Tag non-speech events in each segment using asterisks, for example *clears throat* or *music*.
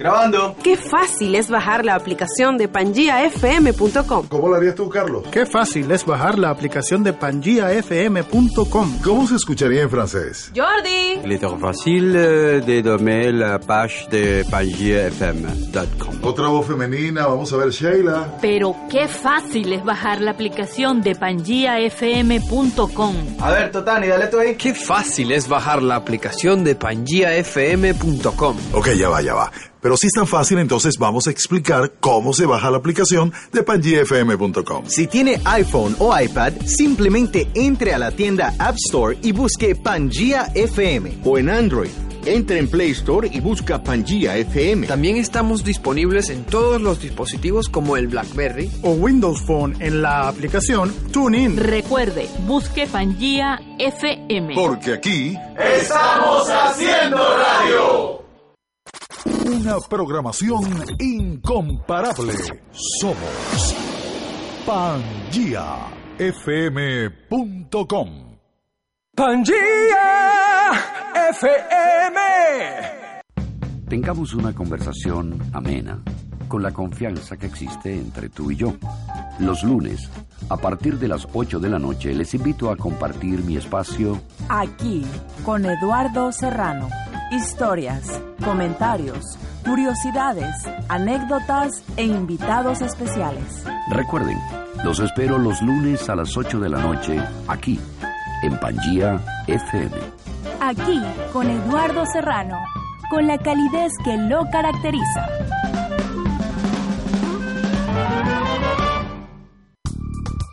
Grabando. Qué fácil es bajar la aplicación de pangiafm.com. ¿Cómo lo harías tú, Carlos? Qué fácil es bajar la aplicación de pangiafm.com. ¿Cómo se escucharía en francés? Jordi. Il est facile de nommer la page de pangiafm.com. Otra voz femenina, vamos a ver Sheila. Pero qué fácil es bajar la aplicación de pangiafm.com. A ver, Totani, dale tú ahí. Qué fácil es bajar la aplicación de pangiafm.com. Ok, ya va, ya va. Pero si es tan fácil, entonces vamos a explicar cómo se baja la aplicación de pangiafm.com. Si tiene iPhone o iPad, simplemente entre a la tienda App Store y busque Pangea FM. O en Android, entre en Play Store y busca Pangea FM. También estamos disponibles en todos los dispositivos como el BlackBerry o Windows Phone en la aplicación TuneIn. Recuerde, busque Pangea FM. Porque aquí estamos haciendo radio. Una programación incomparable. Somos PangiaFM.com. Pangea FM. Tengamos una conversación amena, con la confianza que existe entre tú y yo. Los lunes, a partir de las 8 de la noche, les invito a compartir mi espacio aquí con Eduardo Serrano. Historias, comentarios, curiosidades, anécdotas e invitados especiales. Recuerden, los espero los lunes a las 8 de la noche, aquí, en Pangía FM. Aquí con Eduardo Serrano, con la calidez que lo caracteriza.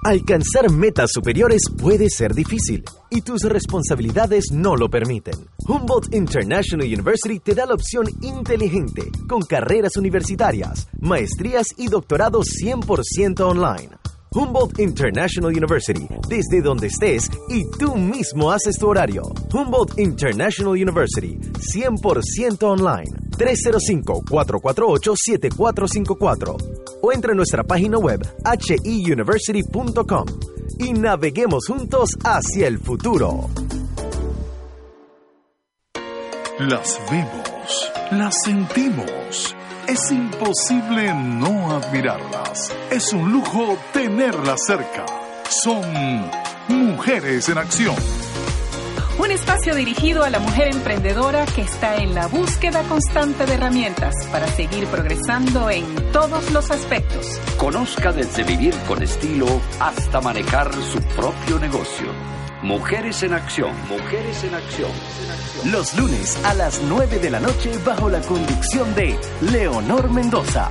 Alcanzar metas superiores puede ser difícil y tus responsabilidades no lo permiten. Humboldt International University te da la opción inteligente con carreras universitarias, maestrías y doctorados 100% online. Humboldt International University, desde donde estés y tú mismo haces tu horario. Humboldt International University, 100% online. 305-448-7454 o entra en nuestra página web hiuniversity.com y naveguemos juntos hacia el futuro. Las vemos, las sentimos. Es imposible no admirarlas. Es un lujo tenerlas cerca. Son mujeres en acción. Un espacio dirigido a la mujer emprendedora que está en la búsqueda constante de herramientas para seguir progresando en todos los aspectos. Conozca desde vivir con estilo hasta manejar su propio negocio. Mujeres en acción, mujeres en acción. Los lunes a las 9 de la noche bajo la conducción de Leonor Mendoza.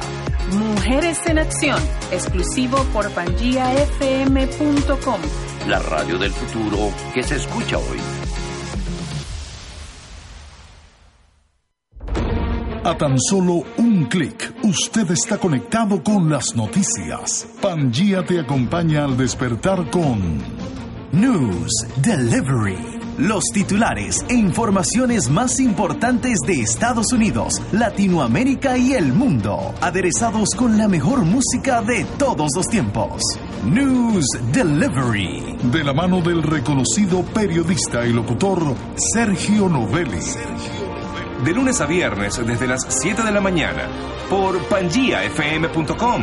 Mujeres en Acción, exclusivo por pangiafm.com. La radio del futuro que se escucha hoy. A tan solo un clic, usted está conectado con las noticias. Pangía te acompaña al despertar con News Delivery. Los titulares e informaciones más importantes de Estados Unidos, Latinoamérica y el mundo, aderezados con la mejor música de todos los tiempos. News Delivery. De la mano del reconocido periodista y locutor Sergio Novelli. De lunes a viernes desde las 7 de la mañana por pangiafm.com,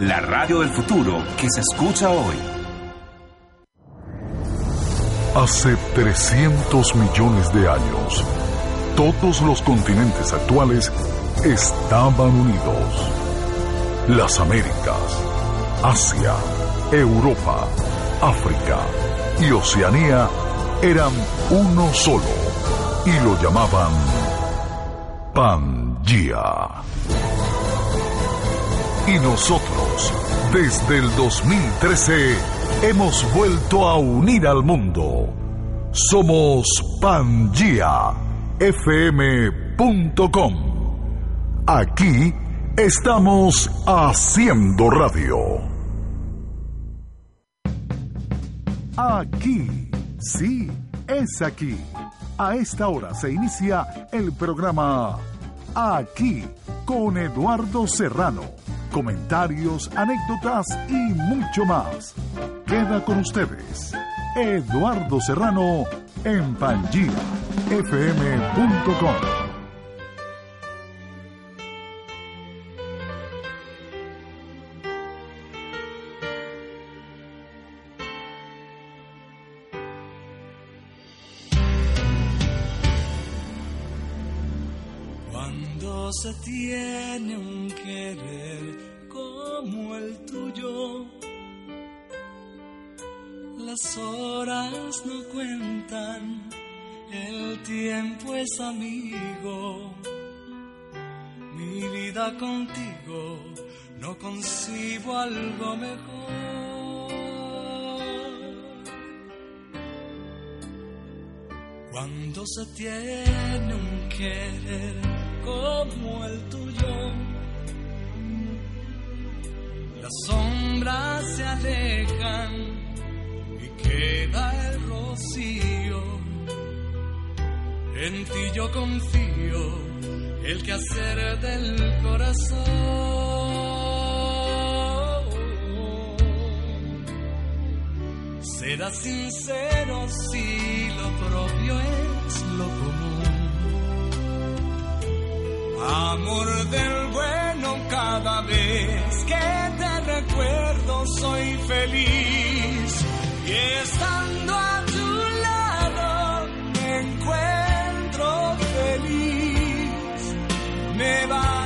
la radio del futuro que se escucha hoy. Hace 300 millones de años, todos los continentes actuales estaban unidos. Las Américas, Asia, Europa, África y Oceanía eran uno solo y lo llamaban Pangea. Y nosotros, desde el 2013, hemos vuelto a unir al mundo. Somos PangiaFM.com. Aquí estamos haciendo radio. Aquí, sí, es aquí. A esta hora se inicia el programa Aquí con Eduardo Serrano. Comentarios, anécdotas y mucho más. Queda con ustedes Eduardo Serrano en PangiaFM.com. Se tiene un querer las horas no cuentan, el tiempo es amigo. Mi vida contigo, no concibo algo mejor. Cuando se tiene un querer como el tuyo, las sombras se alejan queda el rocío. En ti yo confío, el quehacer del corazón. Será sincero si lo propio es lo común. Amor del bueno cada vez que te recuerdo soy feliz. Y estando a tu lado me encuentro feliz. Me basta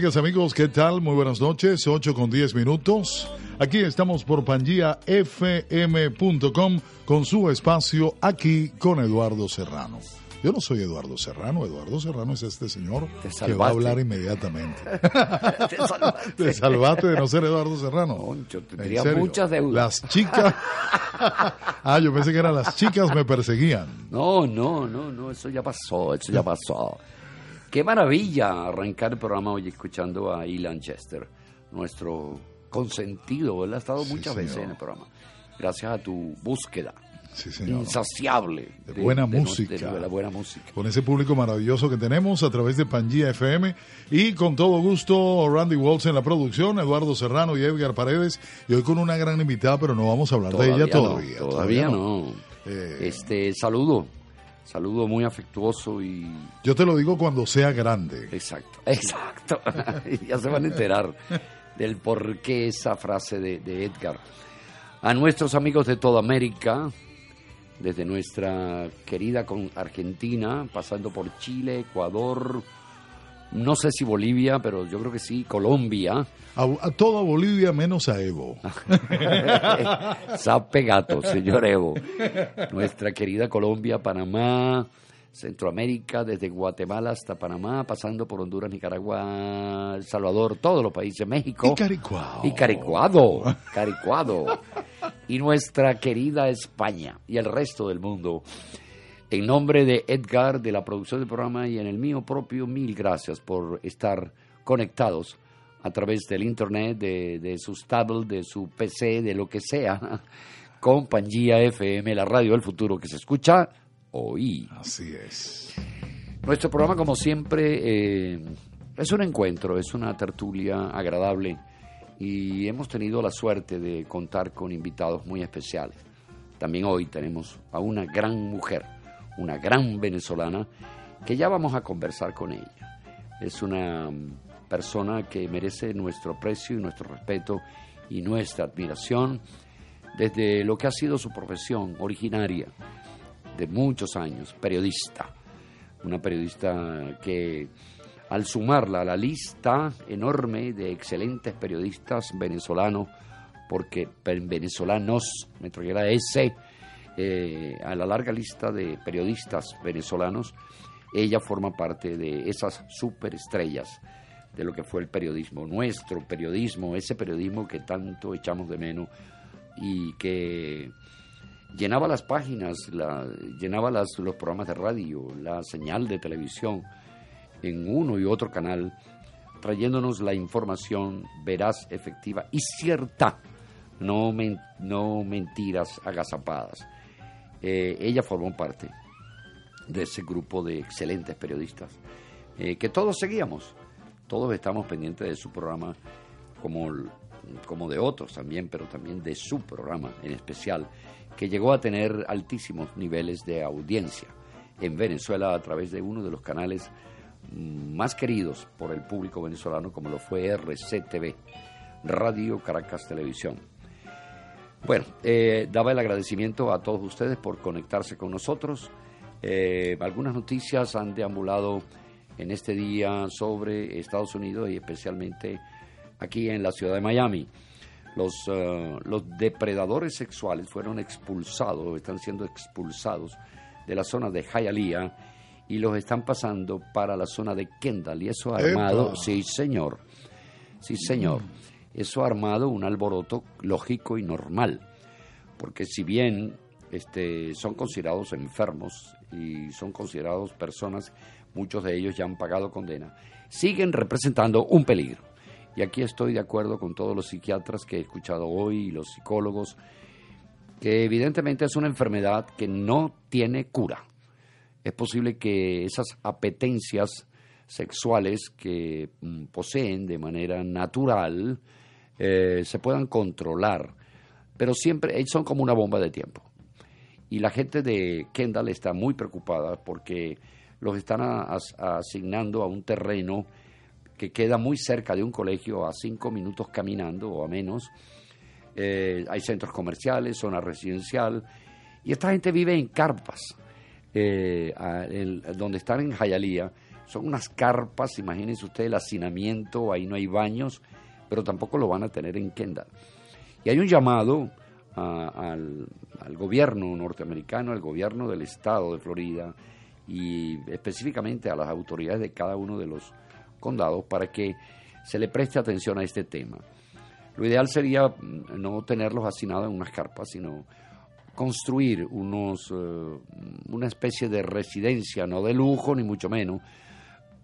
Amigas, amigos, ¿qué tal? Muy buenas noches, 8 con 10 minutos. Aquí estamos por pangiafm.com con su espacio aquí con Eduardo Serrano. Yo no soy Eduardo Serrano, Eduardo Serrano es este señor que va a hablar inmediatamente. *laughs* Te salvaste. Te salvaste de no ser Eduardo Serrano. Concho, En tenía muchas deudas. Las chicas. *laughs* ah, yo pensé que eran las chicas me perseguían. No, no, no, no, eso ya pasó, eso ya pasó. Qué maravilla arrancar el programa hoy escuchando a Ilan Chester, nuestro consentido. Él ha estado muchas veces en el programa. Gracias a tu búsqueda Sí, señor. insaciable De buena de- música. de la buena música. Con ese público maravilloso que tenemos a través de Pangía FM. Y con todo gusto, Randy Waltz en la producción, Eduardo Serrano y Edgar Paredes. Y hoy con una gran invitada, pero no vamos a hablar de ella no, todavía. todavía no. Eh, Este, saludo, saludo muy afectuoso y yo te lo digo cuando sea grande. Exacto, exacto. *laughs* ya se van a enterar del por qué esa frase de, de Edgar. A nuestros amigos de toda América, desde nuestra querida con Argentina, pasando por Chile, Ecuador, no sé si Bolivia, pero yo creo que sí, Colombia. A, a toda Bolivia menos a Evo. *laughs* Sape gato, señor Evo. Nuestra querida Colombia, Panamá, Centroamérica, desde Guatemala hasta Panamá, pasando por Honduras, Nicaragua, El Salvador, todos los países, México. Y Caricuao. Y Caricuado, Caricuado. Y nuestra querida España y el resto del mundo. En nombre de Edgar, de la producción del programa y en el mío propio, mil gracias por estar conectados a través del internet, de, de sus tablets, de su PC, de lo que sea, *laughs* con Pangía FM, la radio del futuro que se escucha hoy. Así es. Nuestro programa, como siempre, eh, es un encuentro, es una tertulia agradable y hemos tenido la suerte de contar con invitados muy especiales. También hoy tenemos a una gran mujer, una gran venezolana, que ya vamos a conversar con ella. Es una persona que merece nuestro aprecio y nuestro respeto y nuestra admiración desde lo que ha sido su profesión originaria de muchos años, periodista. Una periodista que al sumarla a la lista enorme de excelentes periodistas venezolanos, porque venezolanos, me trajera ese, eh, a la larga lista de periodistas venezolanos, ella forma parte de esas superestrellas de lo que fue el periodismo, nuestro periodismo, ese periodismo que tanto echamos de menos y que llenaba las páginas, llenaba las, los programas de radio, la señal de televisión en uno y otro canal, trayéndonos la información veraz, efectiva y cierta, no, no mentiras agazapadas. Eh, ella formó parte de ese grupo de excelentes periodistas eh, que todos seguíamos, todos estamos pendientes de su programa como, como de otros también, pero también de su programa en especial, que llegó a tener altísimos niveles de audiencia en Venezuela a través de uno de los canales más queridos por el público venezolano, como lo fue RCTV, Radio Caracas Televisión. Bueno, eh, daba el agradecimiento a todos ustedes por conectarse con nosotros. Eh, algunas noticias han deambulado en este día sobre Estados Unidos y especialmente aquí en la ciudad de Miami. Los, eh, los depredadores sexuales fueron expulsados, están siendo expulsados de la zona de Hialeah y los están pasando para la zona de Kendall. Y eso ha armado, sí señor, sí señor, eso ha armado un alboroto lógico y normal. Porque si bien este, son considerados enfermos y son considerados personas, muchos de ellos ya han pagado condena, siguen representando un peligro. Y aquí estoy de acuerdo con todos los psiquiatras que he escuchado hoy y los psicólogos, que evidentemente es una enfermedad que no tiene cura es posible que esas apetencias sexuales que mm, poseen de manera natural eh, se puedan controlar, pero siempre son como una bomba de tiempo. Y la gente de Kendall está muy preocupada porque los están asignando a un terreno que queda muy cerca de un colegio, a cinco minutos caminando o a menos. Eh, hay centros comerciales, zona residencial, y esta gente vive en carpas eh, donde están en Jayalía, son unas carpas, imagínense ustedes el hacinamiento, ahí no hay baños, pero tampoco lo van a tener en Kendall. Y hay un llamado al, gobierno norteamericano, al gobierno del estado de Florida y específicamente a las autoridades de cada uno de los condados para que se le preste atención a este tema. Lo ideal sería mm, no tenerlos hacinados en unas carpas, sino construir unos, eh, una especie de residencia, no de lujo ni mucho menos,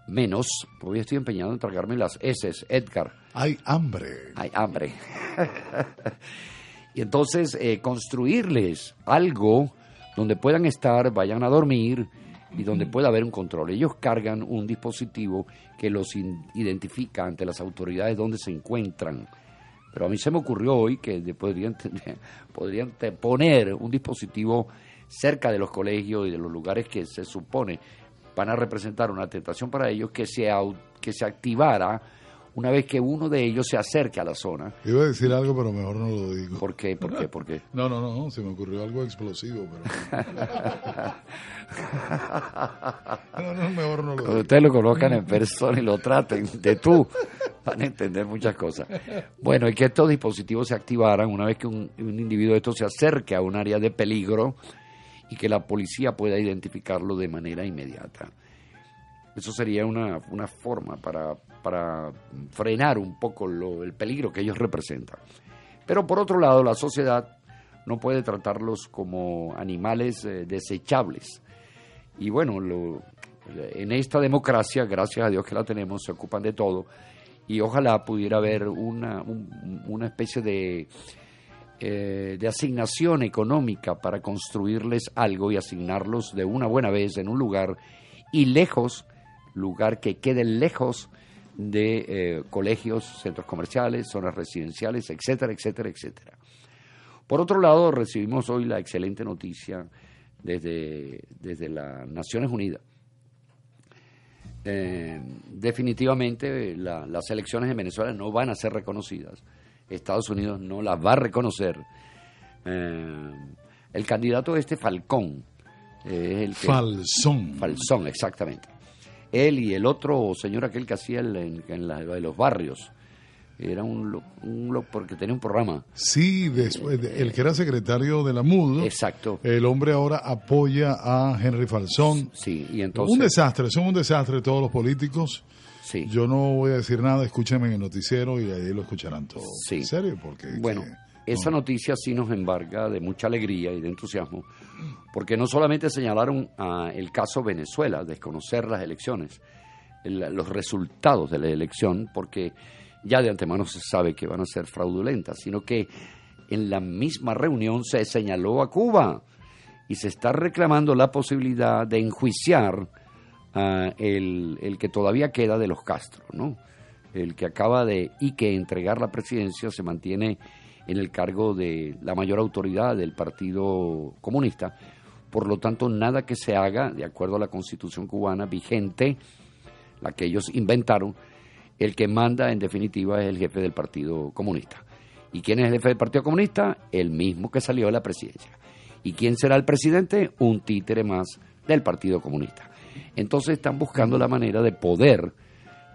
menos, porque estoy empeñado en tragarme las S, Edgar. Hay hambre. Hay hambre. *laughs* y entonces eh, construirles algo donde puedan estar, vayan a dormir y donde pueda haber un control. Ellos cargan un dispositivo que los identifica ante las autoridades donde se encuentran pero a mí se me ocurrió hoy que podrían, *laughs* podrían poner un dispositivo cerca de los colegios y de los lugares que se supone van a representar una tentación para ellos que se, que se activara una vez que uno de ellos se acerque a la zona. Iba a decir algo, pero mejor no lo digo. ¿Por qué? ¿Por qué? ¿Por qué? *laughs* No, no, no, se me ocurrió algo explosivo, pero... *laughs* *laughs* no, no, mejor no lo digo. Ustedes lo conozcan en persona y lo traten de tú, van a entender muchas cosas. Bueno, y que estos dispositivos se activaran una vez que un, un individuo de estos se acerque a un área de peligro y que la policía pueda identificarlo de manera inmediata. Eso sería una, una forma para, para, frenar un poco el peligro que ellos representan. Pero por otro lado, la sociedad no puede tratarlos como animales eh, desechables. Y bueno, lo, en esta democracia, gracias a Dios que la tenemos, se ocupan de todo. y ojalá pudiera haber una, un- una especie de, eh, de asignación económica para construirles algo y asignarlos de una buena vez en un lugar y lejos, lugar que quede lejos de eh, colegios, centros comerciales, zonas residenciales, etcétera, etcétera, etcétera. Por otro lado, recibimos hoy la excelente noticia desde, desde las Naciones Unidas. Eh, definitivamente la- las elecciones en Venezuela no van a ser reconocidas. Estados Unidos no las va a reconocer. Eh, el candidato este Falcón es el que, Falsón. Falsón, exactamente. Él y el otro señor aquel que hacía el- en, en la de los barrios. Era un, un porque tenía un programa. Sí, después de- el que era secretario de la MUD. Exacto. El hombre ahora apoya a Henry Falsón. Sí, y entonces... un desastre, son un desastre todos los políticos. Sí. Yo no voy a decir nada, escúchenme en el noticiero y ahí lo escucharán todos. Sí. ¿En serio? Porque Bueno, esa noticia sí nos embarga de mucha alegría y de entusiasmo, porque no solamente señalaron ah, el caso Venezuela, desconocer las elecciones, el- los resultados de la elección, porque ya de antemano se sabe que van a ser fraudulentas, sino que en la misma reunión se señaló a Cuba y se está reclamando la posibilidad de enjuiciar ah, el, el que todavía queda de los Castro, ¿no? El que acaba de y que entregar la presidencia se mantiene en el cargo de la mayor autoridad del Partido Comunista. Por lo tanto, nada que se haga, de acuerdo a la Constitución cubana vigente, la que ellos inventaron, el que manda en definitiva es el jefe del Partido Comunista. ¿Y quién es el jefe del Partido Comunista? El mismo que salió de la presidencia. ¿Y quién será el presidente? Un títere más del Partido Comunista. Entonces están buscando la manera de poder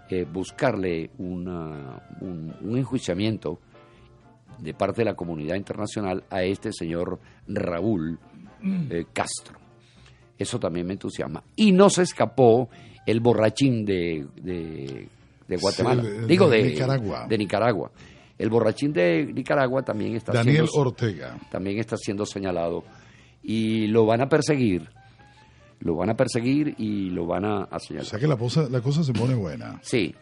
eh, buscarle un, un enjuiciamiento de parte de la comunidad internacional a este señor Raúl eh, Castro. Eso también me entusiasma. Y no se escapó el borrachín de, de- de Guatemala. Sí, de- Digo, de Nicaragua. de Nicaragua. El borrachín de Nicaragua también está Daniel siendo, Ortega. también está siendo señalado y lo van a perseguir. Lo van a perseguir y lo van a, a señalar. O sea que la cosa, la cosa se pone buena. Sí,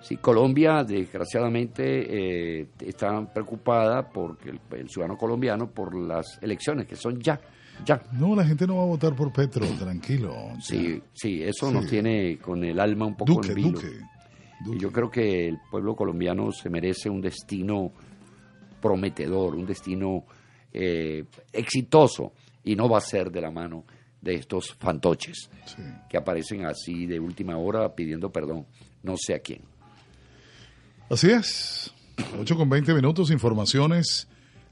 sí, Colombia desgraciadamente eh, está preocupada porque el, el ciudadano colombiano por las elecciones que son ya, ya. No, la gente no va a votar por Petro, tranquilo. Sí, sí, eso Sí. nos tiene con el alma un poco Duque, en vilo. Duque. Y yo creo que el pueblo colombiano se merece un destino prometedor, un destino eh, exitoso y no va a ser de la mano de estos fantoches que aparecen así de última hora pidiendo perdón, no sé a quién. Así es. 8 con 20 minutos, informaciones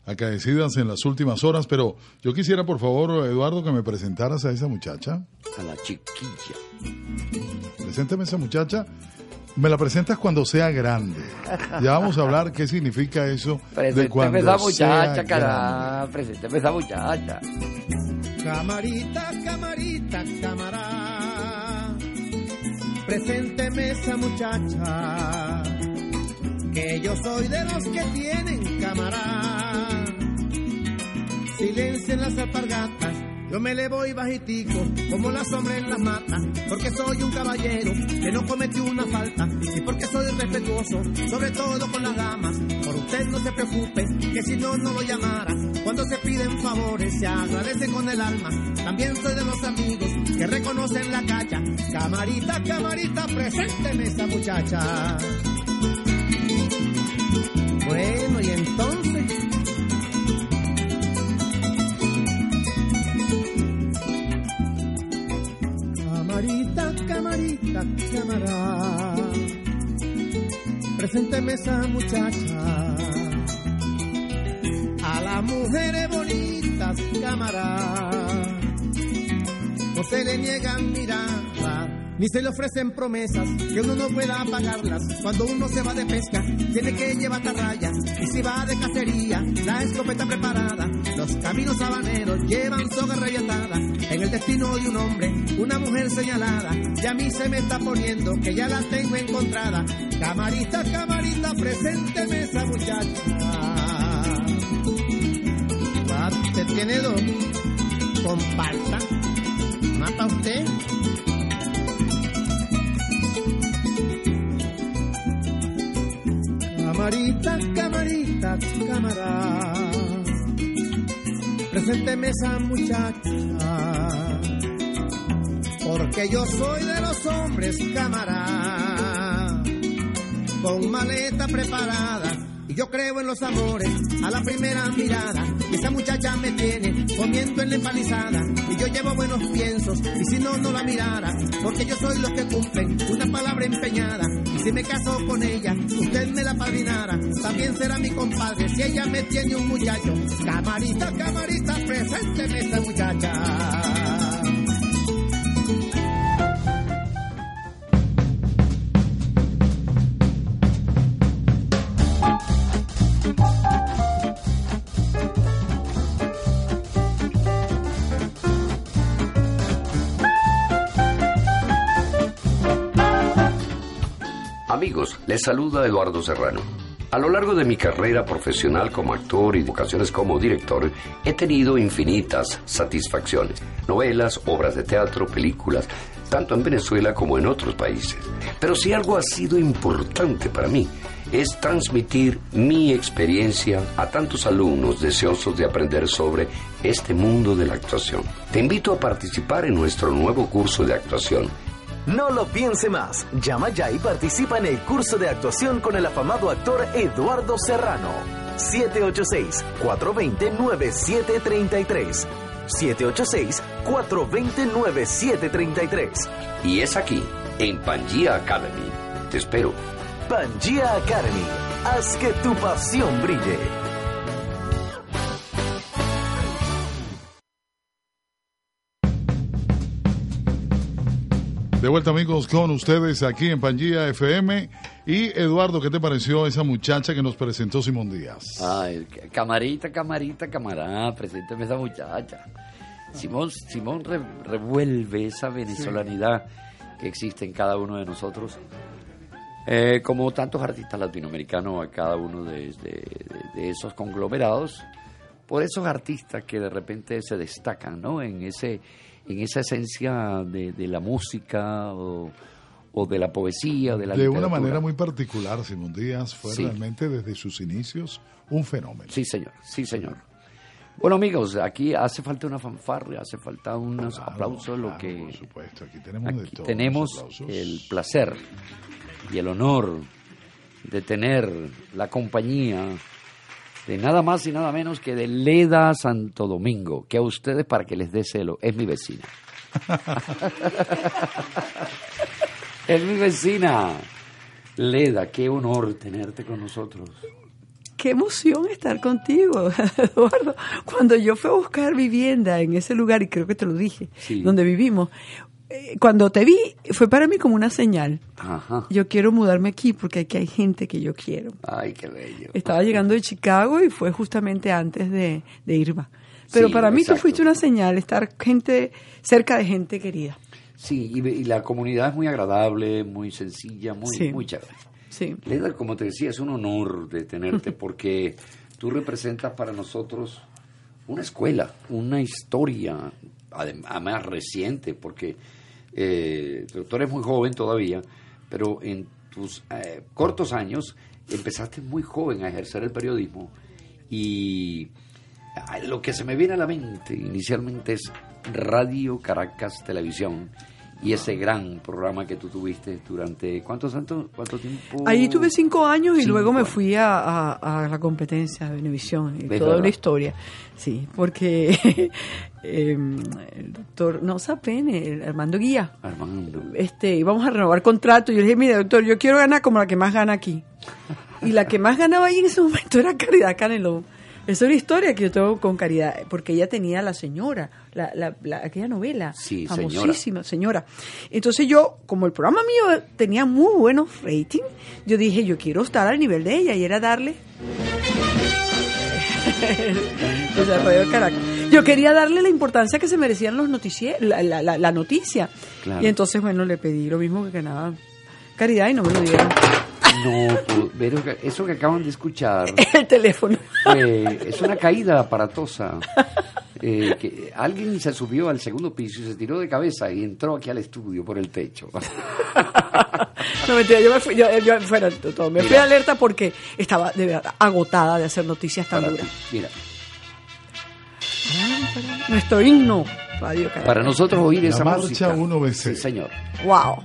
acaecidas en las últimas horas, pero yo quisiera, por favor, Eduardo, que me presentaras a esa muchacha. A la chiquilla. Preséntame a esa muchacha. Me la presentas cuando sea grande. Ya vamos a hablar qué significa eso de Presénteme cuando esa muchacha, cara, presénteme esa muchacha. Camarita, camarita, camará. Presénteme esa muchacha. Que yo soy de los que tienen camará. Silencien las alpargatas. Yo me le voy bajitico, como la sombra en las matas, porque soy un caballero que no cometió una falta, y porque soy respetuoso, sobre todo con las damas. Por usted no se preocupe, que si no, no lo llamara. Cuando se piden favores, se agradece con el alma. También soy de los amigos que reconocen la cacha. Camarita, camarita, presénteme esa muchacha. Bueno, y entonces. Camarita, camarita, camará. Presénteme esa muchacha. A las mujeres bonitas, camará. No se le niegan mirada, ni se le ofrecen promesas que uno no pueda pagarlas. Cuando uno se va de pesca, tiene que llevar raya. Y si va de cacería, la escopeta preparada. Los caminos habaneros llevan soga reviatada. En el destino de un hombre, una mujer señalada. Y a mí se me está poniendo que ya la tengo encontrada. Camarita, camarita, presénteme esa muchacha. Usted tiene dos. Comparta. ¿Mata usted? Camarita, camarita, cámara. Presénteme esa muchacha. Porque yo soy de los hombres, cámara. Con maleta preparada. Y yo creo en los amores a la primera mirada. Esa muchacha me tiene comiendo en la empalizada. Y yo llevo buenos piensos. Y si no, no la mirara. Porque yo soy los que cumplen una palabra empeñada. Y si me caso con ella, usted me la padrinara. También será mi compadre si ella me tiene un muchacho. Camarita, camarita, presénteme esa muchacha. Amigos, les saluda Eduardo Serrano. A lo largo de mi carrera profesional como actor y vocaciones como director, he tenido infinitas satisfacciones. Novelas, obras de teatro, películas, tanto en Venezuela como en otros países. Pero si algo ha sido importante para mí, es transmitir mi experiencia a tantos alumnos deseosos de aprender sobre este mundo de la actuación. Te invito a participar en nuestro nuevo curso de actuación no lo piense más. Llama ya y participa en el curso de actuación con el afamado actor Eduardo Serrano. 786-420-9733. 786-420-9733. Y es aquí, en Pangea Academy. Te espero. Pangea Academy. Haz que tu pasión brille. De vuelta amigos con ustedes aquí en Pangía FM. Y Eduardo, ¿qué te pareció esa muchacha que nos presentó Simón Díaz? Ay, camarita, camarita, camarada, presénteme esa muchacha. Simón, Simón revuelve esa venezolanidad que existe en cada uno de nosotros. Eh, como tantos artistas latinoamericanos a cada uno de, de, esos conglomerados, por esos artistas que de repente se destacan, ¿no? En ese en esa esencia de, la música o, de la poesía, de la De una manera muy particular, Simón Díaz fue realmente desde sus inicios un fenómeno. Sí, señor, sí, señor. Bueno, amigos, aquí hace falta una fanfarria, hace falta unos aplausos, lo que... Por supuesto, aquí tenemos de todo Tenemos el placer y el honor de tener la compañía de nada más y nada menos que de Leda Santo Domingo, que a ustedes para que les dé celo, es mi vecina. *laughs* es mi vecina. Leda, qué honor tenerte con nosotros. Qué emoción estar contigo, *laughs* Eduardo. Cuando yo fui a buscar vivienda en ese lugar, y creo que te lo dije, donde vivimos, cuando te vi, fue para mí como una señal. Yo quiero mudarme aquí porque aquí hay gente que yo quiero. Ay, qué bello. Estaba llegando de Chicago y fue justamente antes de, Irma. Pero para mí tú fuiste una señal, estar gente cerca de gente querida. Sí, y, la comunidad es muy agradable, muy sencilla, muy, muy chévere. Sí. Leda, como te decía, es un honor de tenerte *laughs* porque tú representas para nosotros una escuela, una historia, además reciente, porque eh, tú muy joven todavía, pero en tus eh, cortos años empezaste muy joven a ejercer el periodismo y lo que se me viene a la mente inicialmente es Radio Caracas Televisión y ese gran programa que tú tuviste durante cuántos años cuánto tiempo ahí tuve cinco años y luego me fui a, la competencia de Venevisión y toda una historia. Sí porque *laughs* em, el doctor no Sapene el Armando Guía. Armando. Este íbamos a renovar contrato. Y yo le dije mire doctor yo quiero ganar como la que más gana aquí y la que más ganaba ahí en ese *laughs* momento era Caridad Canelón. Es una historia que yo tengo con Caridad, porque ella tenía La Señora, la, la, aquella novela famosísima, señora. Entonces yo, como el programa mío tenía muy buenos ratings, yo dije, yo quiero estar al nivel de ella, y era darle... *laughs* Yo quería darle la importancia que se merecían los noticieros, la, la, la, noticia. Y entonces, bueno, le pedí lo mismo que ganaba Caridad y no me lo dieron. No, pero eso que acaban de escuchar. *laughs* El teléfono. es una caída aparatosa. *laughs* eh, que alguien se subió al segundo piso y se tiró de cabeza y entró aquí al estudio por el techo. *laughs* No, mentira, yo me fui, yo, yo fuera de todo, me fui alerta porque estaba de verdad agotada de hacer noticias tan duras. Mira, Nuestro himno, Radio Caracas. para nosotros oír La esa marcha música. 1BC. Sí, señor. Wow.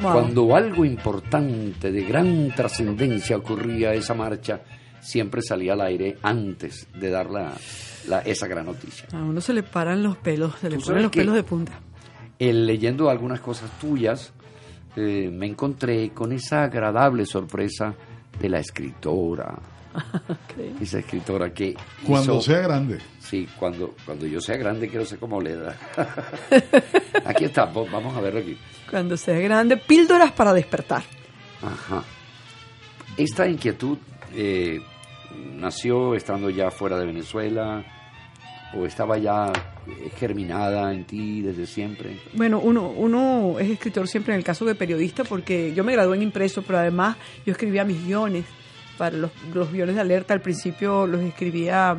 wow. Cuando algo importante de gran trascendencia ocurría esa marcha, siempre salía al aire antes de dar la, esa gran noticia. A uno se le paran los pelos, se le ¿Tú ponen los pelos de punta. El, leyendo algunas cosas tuyas, eh, me encontré con esa agradable sorpresa de la escritora. *laughs* Esa escritora que Cuando hizo- sea grande. Sí, cuando, cuando yo sea grande quiero ser como Leda. *laughs* aquí está, vamos a verlo aquí. Cuando sea grande, píldoras para despertar. Ajá. Esta inquietud eh, nació estando ya fuera de Venezuela o estaba ya germinada en ti desde siempre. Bueno, uno, uno es escritor siempre en el caso de periodista porque yo me gradué en impreso, pero además yo escribía mis guiones para los, los guiones de alerta. Al principio los escribía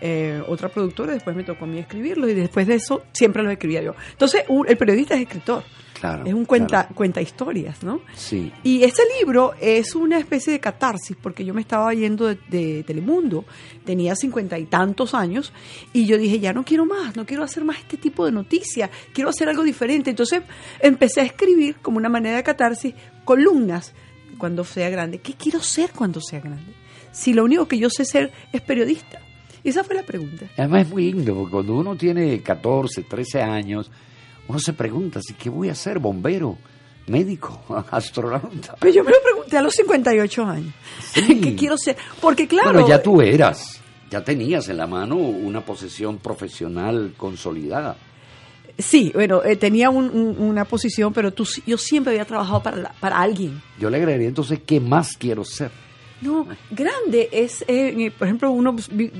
eh, otra productora, después me tocó a mí escribirlos y después de eso siempre los escribía yo. Entonces, un- el periodista es escritor. Claro. Es un cuenta, claro. cuenta historias, ¿no? Sí. Y ese libro es una especie de catarsis, porque yo me estaba yendo de, de Telemundo, tenía cincuenta y tantos años, y yo dije, ya no quiero más, no quiero hacer más este tipo de noticias, quiero hacer algo diferente. Entonces empecé a escribir como una manera de catarsis columnas cuando sea grande. ¿Qué quiero ser cuando sea grande? Si lo único que yo sé ser es periodista. Esa fue la pregunta. Además es muy lindo, porque cuando uno tiene 14, 13 años, uno se pregunta, ¿sí, ¿qué voy a hacer? ¿Bombero? ¿Médico? *laughs* ¿Astronauta? Pero yo me lo pregunté a los 58 años. *laughs* ¿Qué quiero ser? Porque claro... Bueno, ya tú eras, ya tenías en la mano una posesión profesional consolidada. Sí, bueno, eh, tenía un- un- una posición, pero tú, yo siempre había trabajado para, la- para alguien. Yo le agregaría entonces, ¿qué más quiero ser? No, grande es, eh, por ejemplo, uno vi-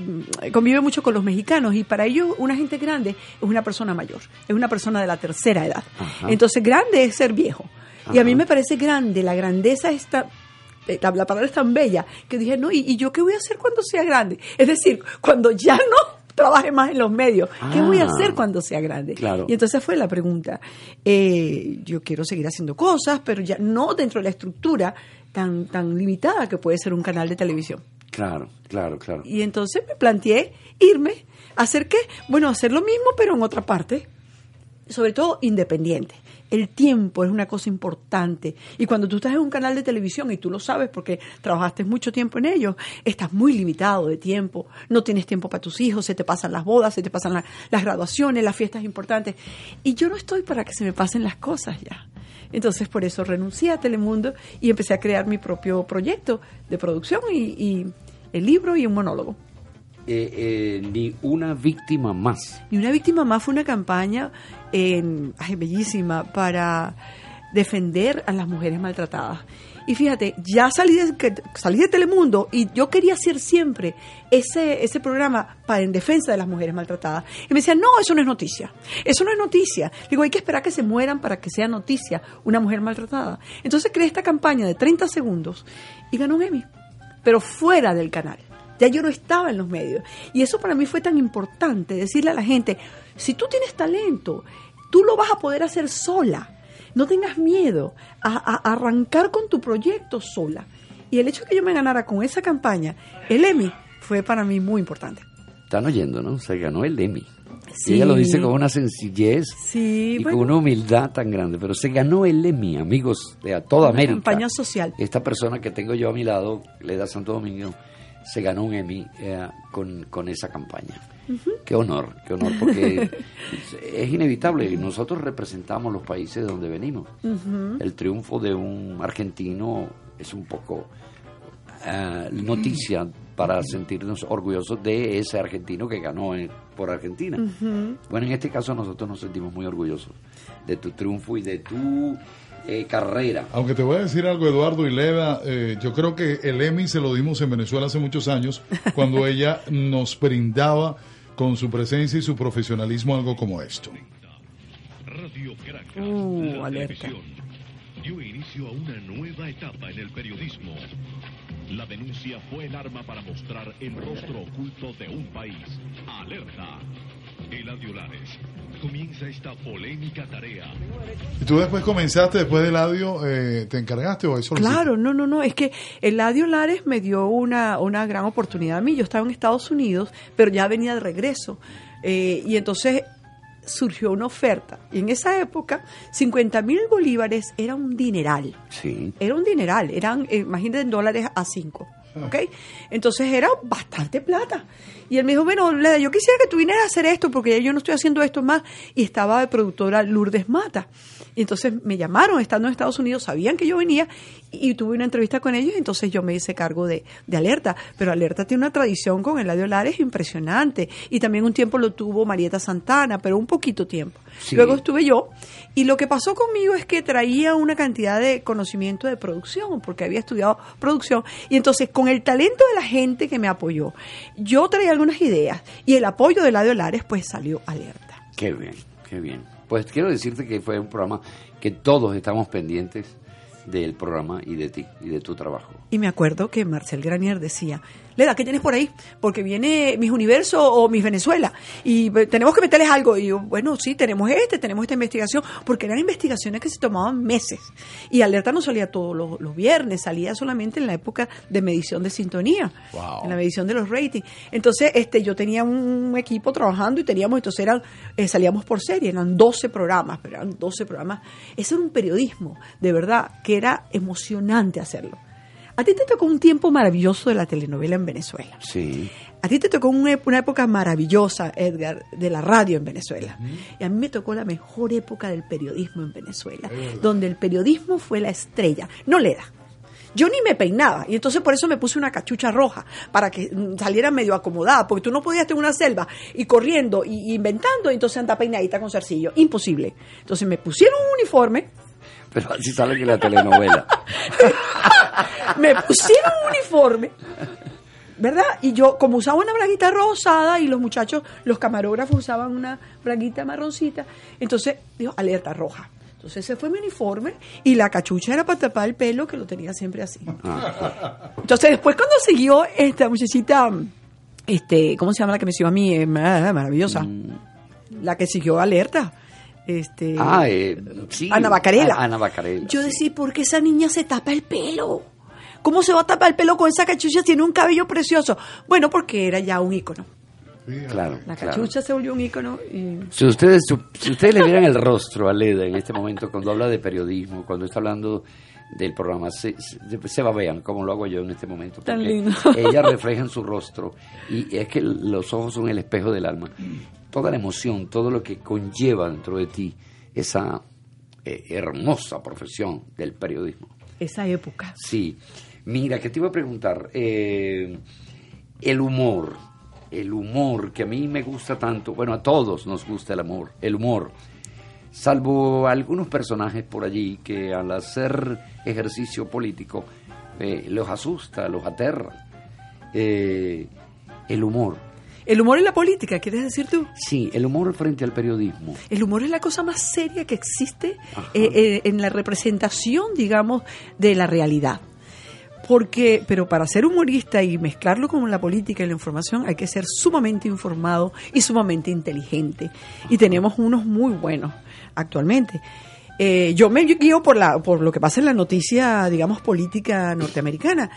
convive mucho con los mexicanos y para ellos una gente grande es una persona mayor, es una persona de la tercera edad. Ajá. Entonces, grande es ser viejo. Y a mí me parece grande, la grandeza está... eh, La, la palabra es tan bella que dije, no, ¿y, y yo qué voy a hacer cuando sea grande? Es decir, cuando ya no trabaje más en los medios, ¿qué voy a Ah. hacer cuando sea grande? Claro. Y entonces fue la pregunta. Eh, yo quiero seguir haciendo cosas, pero ya no dentro de la estructura tan, tan limitada que puede ser un canal de televisión. Claro, claro, claro. Y entonces me planteé irme hacer qué? Bueno, hacer lo mismo, pero en otra parte. Sobre todo independiente. El tiempo es una cosa importante. Y cuando tú estás en un canal de televisión, y tú lo sabes porque trabajaste mucho tiempo en ello, estás muy limitado de tiempo. No tienes tiempo para tus hijos, se te pasan las bodas, se te pasan la- las graduaciones, las fiestas importantes. Y yo no estoy para que se me pasen las cosas ya. Entonces por eso renuncié a Telemundo y empecé a crear mi propio proyecto de producción y, y el libro y un monólogo. Eh, eh, ni una víctima más. Y una víctima más fue una campaña en, bellísima para defender a las mujeres maltratadas. Y fíjate, ya salí de, salí de Telemundo y yo quería hacer siempre ese, ese programa para en defensa de las mujeres maltratadas. Y me decían, no, eso no es noticia. Eso no es noticia. Digo, hay que esperar que se mueran para que sea noticia una mujer maltratada. Entonces creé esta campaña de 30 segundos y ganó un Emmy, pero fuera del canal. Ya yo no estaba en los medios. Y eso para mí fue tan importante, decirle a la gente, si tú tienes talento, tú lo vas a poder hacer sola. No tengas miedo a, a arrancar con tu proyecto sola. Y el hecho de que yo me ganara con esa campaña, el Emmy, fue para mí muy importante. Están oyendo, ¿no? Se ganó el Emmy. Sí. Y ella lo dice con una sencillez Sí, y bueno. con una humildad tan grande. Pero se ganó el Emmy, amigos de a toda Una América. campaña social. Esta persona que tengo yo a mi lado, Leda Santo Domingo, se ganó un Emmy eh, con, con esa campaña. Qué honor, qué honor, porque *laughs* es, inevitable. Nosotros representamos los países de donde venimos. El triunfo de un argentino es un poco ah, noticia para sentirnos orgullosos de ese argentino que ganó en- por Argentina. Bueno, en este caso nosotros nos sentimos muy orgullosos de tu triunfo y de tu eh, carrera. Aunque te voy a decir algo, Eduardo y Leda, eh, yo creo que el Emmy se lo dimos en Venezuela hace muchos años, cuando *laughs* ella nos brindaba con su presencia y su profesionalismo algo como esto. Radio Caracas, Uh, la alerta. televisión, dio inicio a una nueva etapa en el periodismo. La denuncia fue el arma para mostrar el rostro oculto de un país. Alerta. Eladio Lares. Comienza esta polémica tarea. ¿Y tú después comenzaste, después del audio, eh, te encargaste o eso lo Claro, no, no, no, es que Eladio Lares me dio una, una gran oportunidad a mí. Yo estaba en Estados Unidos, pero ya venía de regreso. Eh, y entonces surgió una oferta. Y en esa época, 50 mil bolívares era un dineral. Sí. Era un dineral, eran, eh, imagínate, en dólares a 5. ¿Ok? Entonces era bastante plata. Y él me dijo, bueno, Leda, yo quisiera que tú vinieras a hacer esto porque ya yo no estoy haciendo esto más. Y estaba de productora Lourdes Mata. Y entonces me llamaron estando en Estados Unidos, sabían que yo venía y tuve una entrevista con ellos. Y entonces yo me hice cargo de, de Alerta. Pero Alerta tiene una tradición con Eladio Lares impresionante. Y también un tiempo lo tuvo Marieta Santana, pero un poquito tiempo. Sí. Luego estuve yo. Y lo que pasó conmigo es que traía una cantidad de conocimiento de producción, porque había estudiado producción. Y entonces, con el talento de la gente que me apoyó, yo traía algunas ideas. Y el apoyo de Eladio Lares, pues salió alerta. Qué bien, qué bien. Pues quiero decirte que fue un programa que todos estamos pendientes del programa y de ti y de tu trabajo. Y me acuerdo que Marcel Granier decía, Leda, ¿qué tienes por ahí? Porque viene Mis Universo o Mis Venezuela y eh, tenemos que meterles algo. Y yo, bueno, sí, tenemos este, tenemos esta investigación, porque eran investigaciones que se tomaban meses. Y Alerta no salía todos los, los viernes, salía solamente en la época de medición de sintonía, Wow. en la medición de los ratings. Entonces, este, yo tenía un equipo trabajando y teníamos, entonces eran, eh, salíamos por serie, eran 12 programas, pero eran 12 programas. Ese era un periodismo, de verdad, que era emocionante hacerlo. A ti te tocó un tiempo maravilloso de la telenovela en Venezuela. Sí. A ti te tocó una, ep- una época maravillosa, Edgar, de la radio en Venezuela. Y a mí me tocó la mejor época del periodismo en Venezuela, donde el periodismo fue la estrella, no le da. Yo ni me peinaba, y entonces por eso me puse una cachucha roja, para que mm, saliera medio acomodada, porque tú no podías en una selva y corriendo y y inventando, y entonces anda peinadita con zarcillo. Imposible. Entonces me pusieron un uniforme, Pero así sale que la telenovela. *laughs* me pusieron un uniforme, ¿verdad? Y yo, como usaba una braguita rosada y los muchachos, los camarógrafos usaban una braguita marroncita, entonces dijo, alerta roja. Entonces ese fue mi uniforme y la cachucha era para tapar el pelo que lo tenía siempre así. Entonces después cuando siguió esta muchachita, este, ¿cómo se llama la que me siguió a mí? Eh, ma- maravillosa. La que siguió alerta. Este, Ah, eh, sí. Ana Bacarela. A- Ana Bacarela. Yo decía, ¿por qué esa niña se tapa el pelo? ¿Cómo se va a tapar el pelo con esa cachucha? Tiene un cabello precioso. Bueno, porque era ya un ícono. Claro. La claro. cachucha se volvió un ícono y... Si ustedes, si ustedes le vieran el rostro a Leda en este momento, cuando habla de periodismo, cuando está hablando del programa, se, se, se babean, como lo hago yo en este momento. Tan lindo. *laughs* Ella refleja en su rostro, y es que los ojos son el espejo del alma. Toda la emoción, todo lo que conlleva dentro de ti esa eh, hermosa profesión del periodismo. Esa época. Sí. Mira, que te iba a preguntar, eh, el humor, el humor que a mí me gusta tanto, bueno, a todos nos gusta el amor, el humor, salvo algunos personajes por allí que al hacer ejercicio político eh, los asusta, los aterra. Eh, el humor. El humor en la política, ¿quieres decir tú? Sí, el humor frente al periodismo. El humor es la cosa más seria que existe eh, eh, en la representación, digamos, de la realidad. Porque, pero para ser humorista y mezclarlo con la política y la información hay que ser sumamente informado y sumamente inteligente. Y tenemos unos muy buenos actualmente. Eh, yo me guío por, la, por lo que pasa en la noticia, digamos, política norteamericana.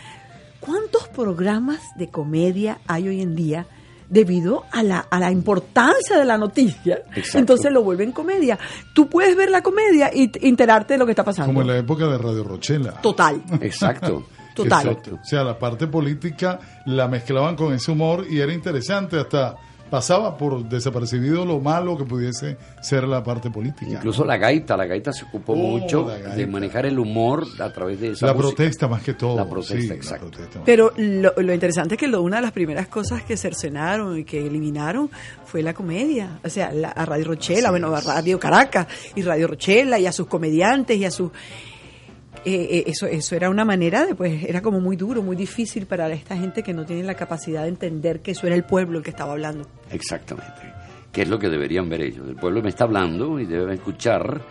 ¿Cuántos programas de comedia hay hoy en día debido a la, a la importancia de la noticia? Exacto. Entonces lo vuelven comedia. Tú puedes ver la comedia y enterarte de lo que está pasando. Como en la época de Radio Rochela. Total. *laughs* Exacto. Total. Exacto. O sea, la parte política la mezclaban con ese humor y era interesante, hasta pasaba por desapercibido lo malo que pudiese ser la parte política. Incluso la gaita, la gaita se ocupó Oh, mucho de manejar el humor a través de esa La música. protesta más que todo. La protesta, sí, la exacto. protesta Pero lo, lo interesante es que lo- una de las primeras cosas que cercenaron y que eliminaron fue la comedia. O sea, la, a Radio Rochela, bueno, a Radio Caracas y Radio Rochela y a sus comediantes y a sus... eh, eh, eso, eso era una manera de, pues, era como muy duro, muy difícil para esta gente que no tiene la capacidad de entender que eso era el pueblo el que estaba hablando. Exactamente. Que es lo que deberían ver ellos. El pueblo me está hablando y deben escuchar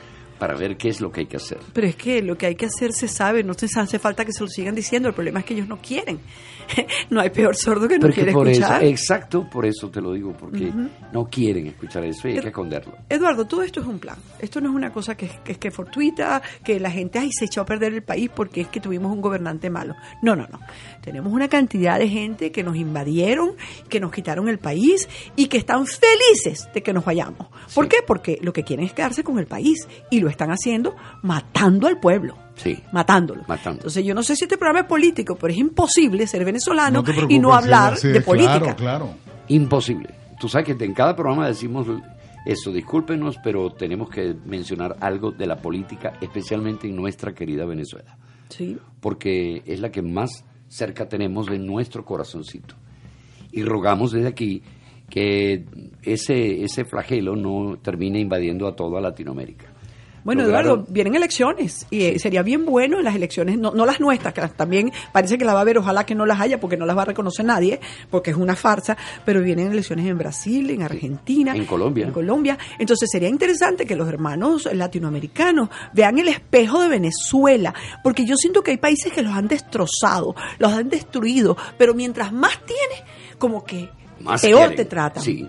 para ver qué es lo que hay que hacer. Pero es que lo que hay que hacer se sabe, no se hace falta que se lo sigan diciendo. El problema es que ellos no quieren. *laughs* no hay peor sordo que no Pero quiere por escuchar. Eso, exacto, por eso te lo digo, porque no quieren escuchar eso y hay que esconderlo. Eduardo, todo esto es un plan. Esto no es una cosa que, es- que que fortuita, que la gente ay, se echó a perder el país porque es que tuvimos un gobernante malo. No, no, no. Tenemos una cantidad de gente que nos invadieron, que nos quitaron el país y que están felices de que nos vayamos. ¿Por qué? Porque lo que quieren es quedarse con el país y lo están haciendo matando al pueblo. Sí. Matándolo. Matando. Entonces, yo no sé si este programa es político, pero es imposible ser venezolano y no hablar sí, sí, de claro, política. Claro. Imposible. Tú sabes que en cada programa decimos eso, discúlpenos, pero tenemos que mencionar algo de la política, especialmente en nuestra querida Venezuela, Sí. porque es la que más cerca tenemos de nuestro corazoncito. Y rogamos desde aquí que ese, ese flagelo no termine invadiendo a toda Latinoamérica. Bueno, Lograron- Eduardo, vienen elecciones y eh, sería bien bueno en las elecciones, no, no las nuestras, que también parece que las va a haber, ojalá que no las haya porque no las va a reconocer nadie, porque es una farsa, pero vienen elecciones en Brasil, en Argentina, En Colombia. en Colombia. Entonces sería interesante que los hermanos latinoamericanos vean el espejo de Venezuela, porque yo siento que hay países que los han destrozado, los han destruido, pero mientras más tienes, como que Más peor quieren. te tratan. Sí.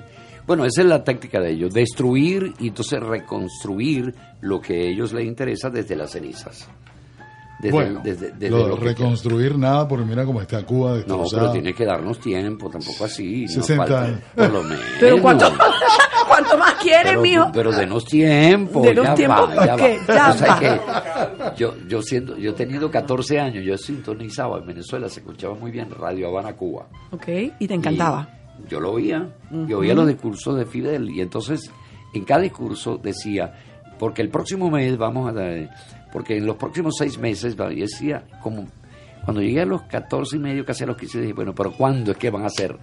Bueno, esa es la táctica de ellos, destruir y entonces reconstruir lo que a ellos les interesa desde las cenizas. Desde, bueno, desde- desde lo lo reconstruir nada, porque mira cómo está Cuba No, pero tiene que darnos tiempo, tampoco así. nos 60 falta, años. Por lo menos. Pero ¿cuánto, *laughs* cuánto más quieres, pero, mijo? pero denos tiempo. Denos ya tiempo, va, ya va. Ya O sea va. que yo, yo, siendo, yo teniendo 14 años, yo sintonizaba en Venezuela, se escuchaba muy bien Radio Habana, Cuba. Ok, y te encantaba. Yo lo oía, yo oía los discursos de Fidel y entonces en cada discurso decía, porque el próximo mes vamos a dar, porque en los próximos seis meses, va, y decía, como cuando llegué a los 14 y medio, casi a los 15, dije, bueno, pero ¿cuándo es que van a hacer?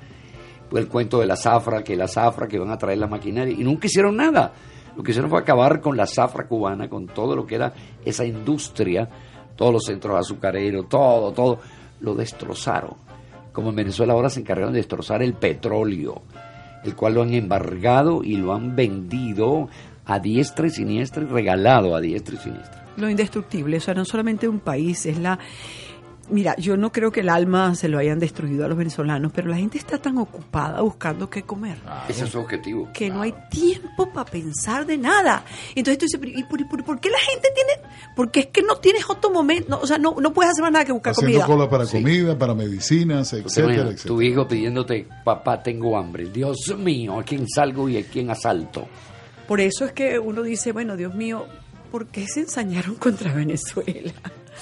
Pues el cuento de la zafra, que la zafra, que van a traer la maquinaria, y nunca hicieron nada. Lo que hicieron fue acabar con la zafra cubana, con todo lo que era esa industria, todos los centros azucareros, todo, todo, lo destrozaron como en Venezuela ahora se encargaron de destrozar el petróleo, el cual lo han embargado y lo han vendido a diestra y siniestra y regalado a diestra y siniestra. Lo indestructible, o sea, no solamente un país, es la... Mira, yo no creo que el alma se lo hayan destruido a los venezolanos, pero la gente está tan ocupada buscando qué comer Ese es su objetivo. que no hay tiempo para pensar de nada. Entonces tú dices, ¿y por, y por- por qué la gente tiene? Porque es que no tienes otro momento, no, o sea, no, no puedes hacer más nada que buscar Haciendo comida. cola para comida, para medicinas, etcétera, etcétera. tu hijo pidiéndote, papá, tengo hambre. Dios mío, ¿a quién salgo y a quién asalto? Por eso es que uno dice, bueno, Dios mío, ¿por qué se ensañaron *laughs* contra Venezuela?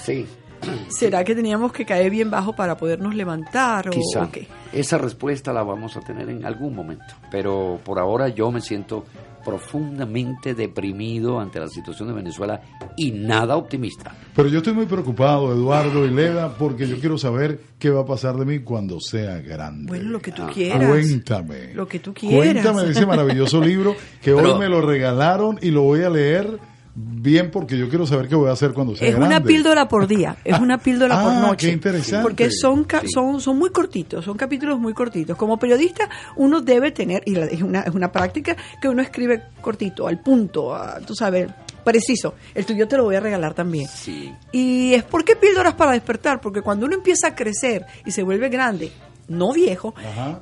Sí, *clears throat* ¿Será que teníamos que caer bien bajo para podernos levantar? O, quizá. o qué? Esa respuesta la vamos a tener en algún momento. Pero por ahora yo me siento profundamente deprimido ante la situación de Venezuela y nada optimista. Pero yo estoy muy preocupado, Eduardo y Leda, porque yo quiero saber qué va a pasar de mí cuando sea grande. Bueno, lo que Ah. tú quieras. Cuéntame. Lo que tú quieras. Cuéntame de ese maravilloso libro que *laughs* Pero- hoy me lo regalaron y lo voy a leer bien porque yo quiero saber qué voy a hacer cuando sea Es una grande. píldora por día, es una *laughs* píldora por Ah, noche. qué interesante. Porque son, Sí. son, son muy cortitos, son capítulos muy cortitos. Como periodista, uno debe tener, y la- es una, es una práctica que uno escribe cortito, al punto, a- tú sabes, preciso. El tuyo te lo voy a regalar también. Sí. Y es porque píldoras para despertar, porque cuando uno empieza a crecer y se vuelve grande, no viejo,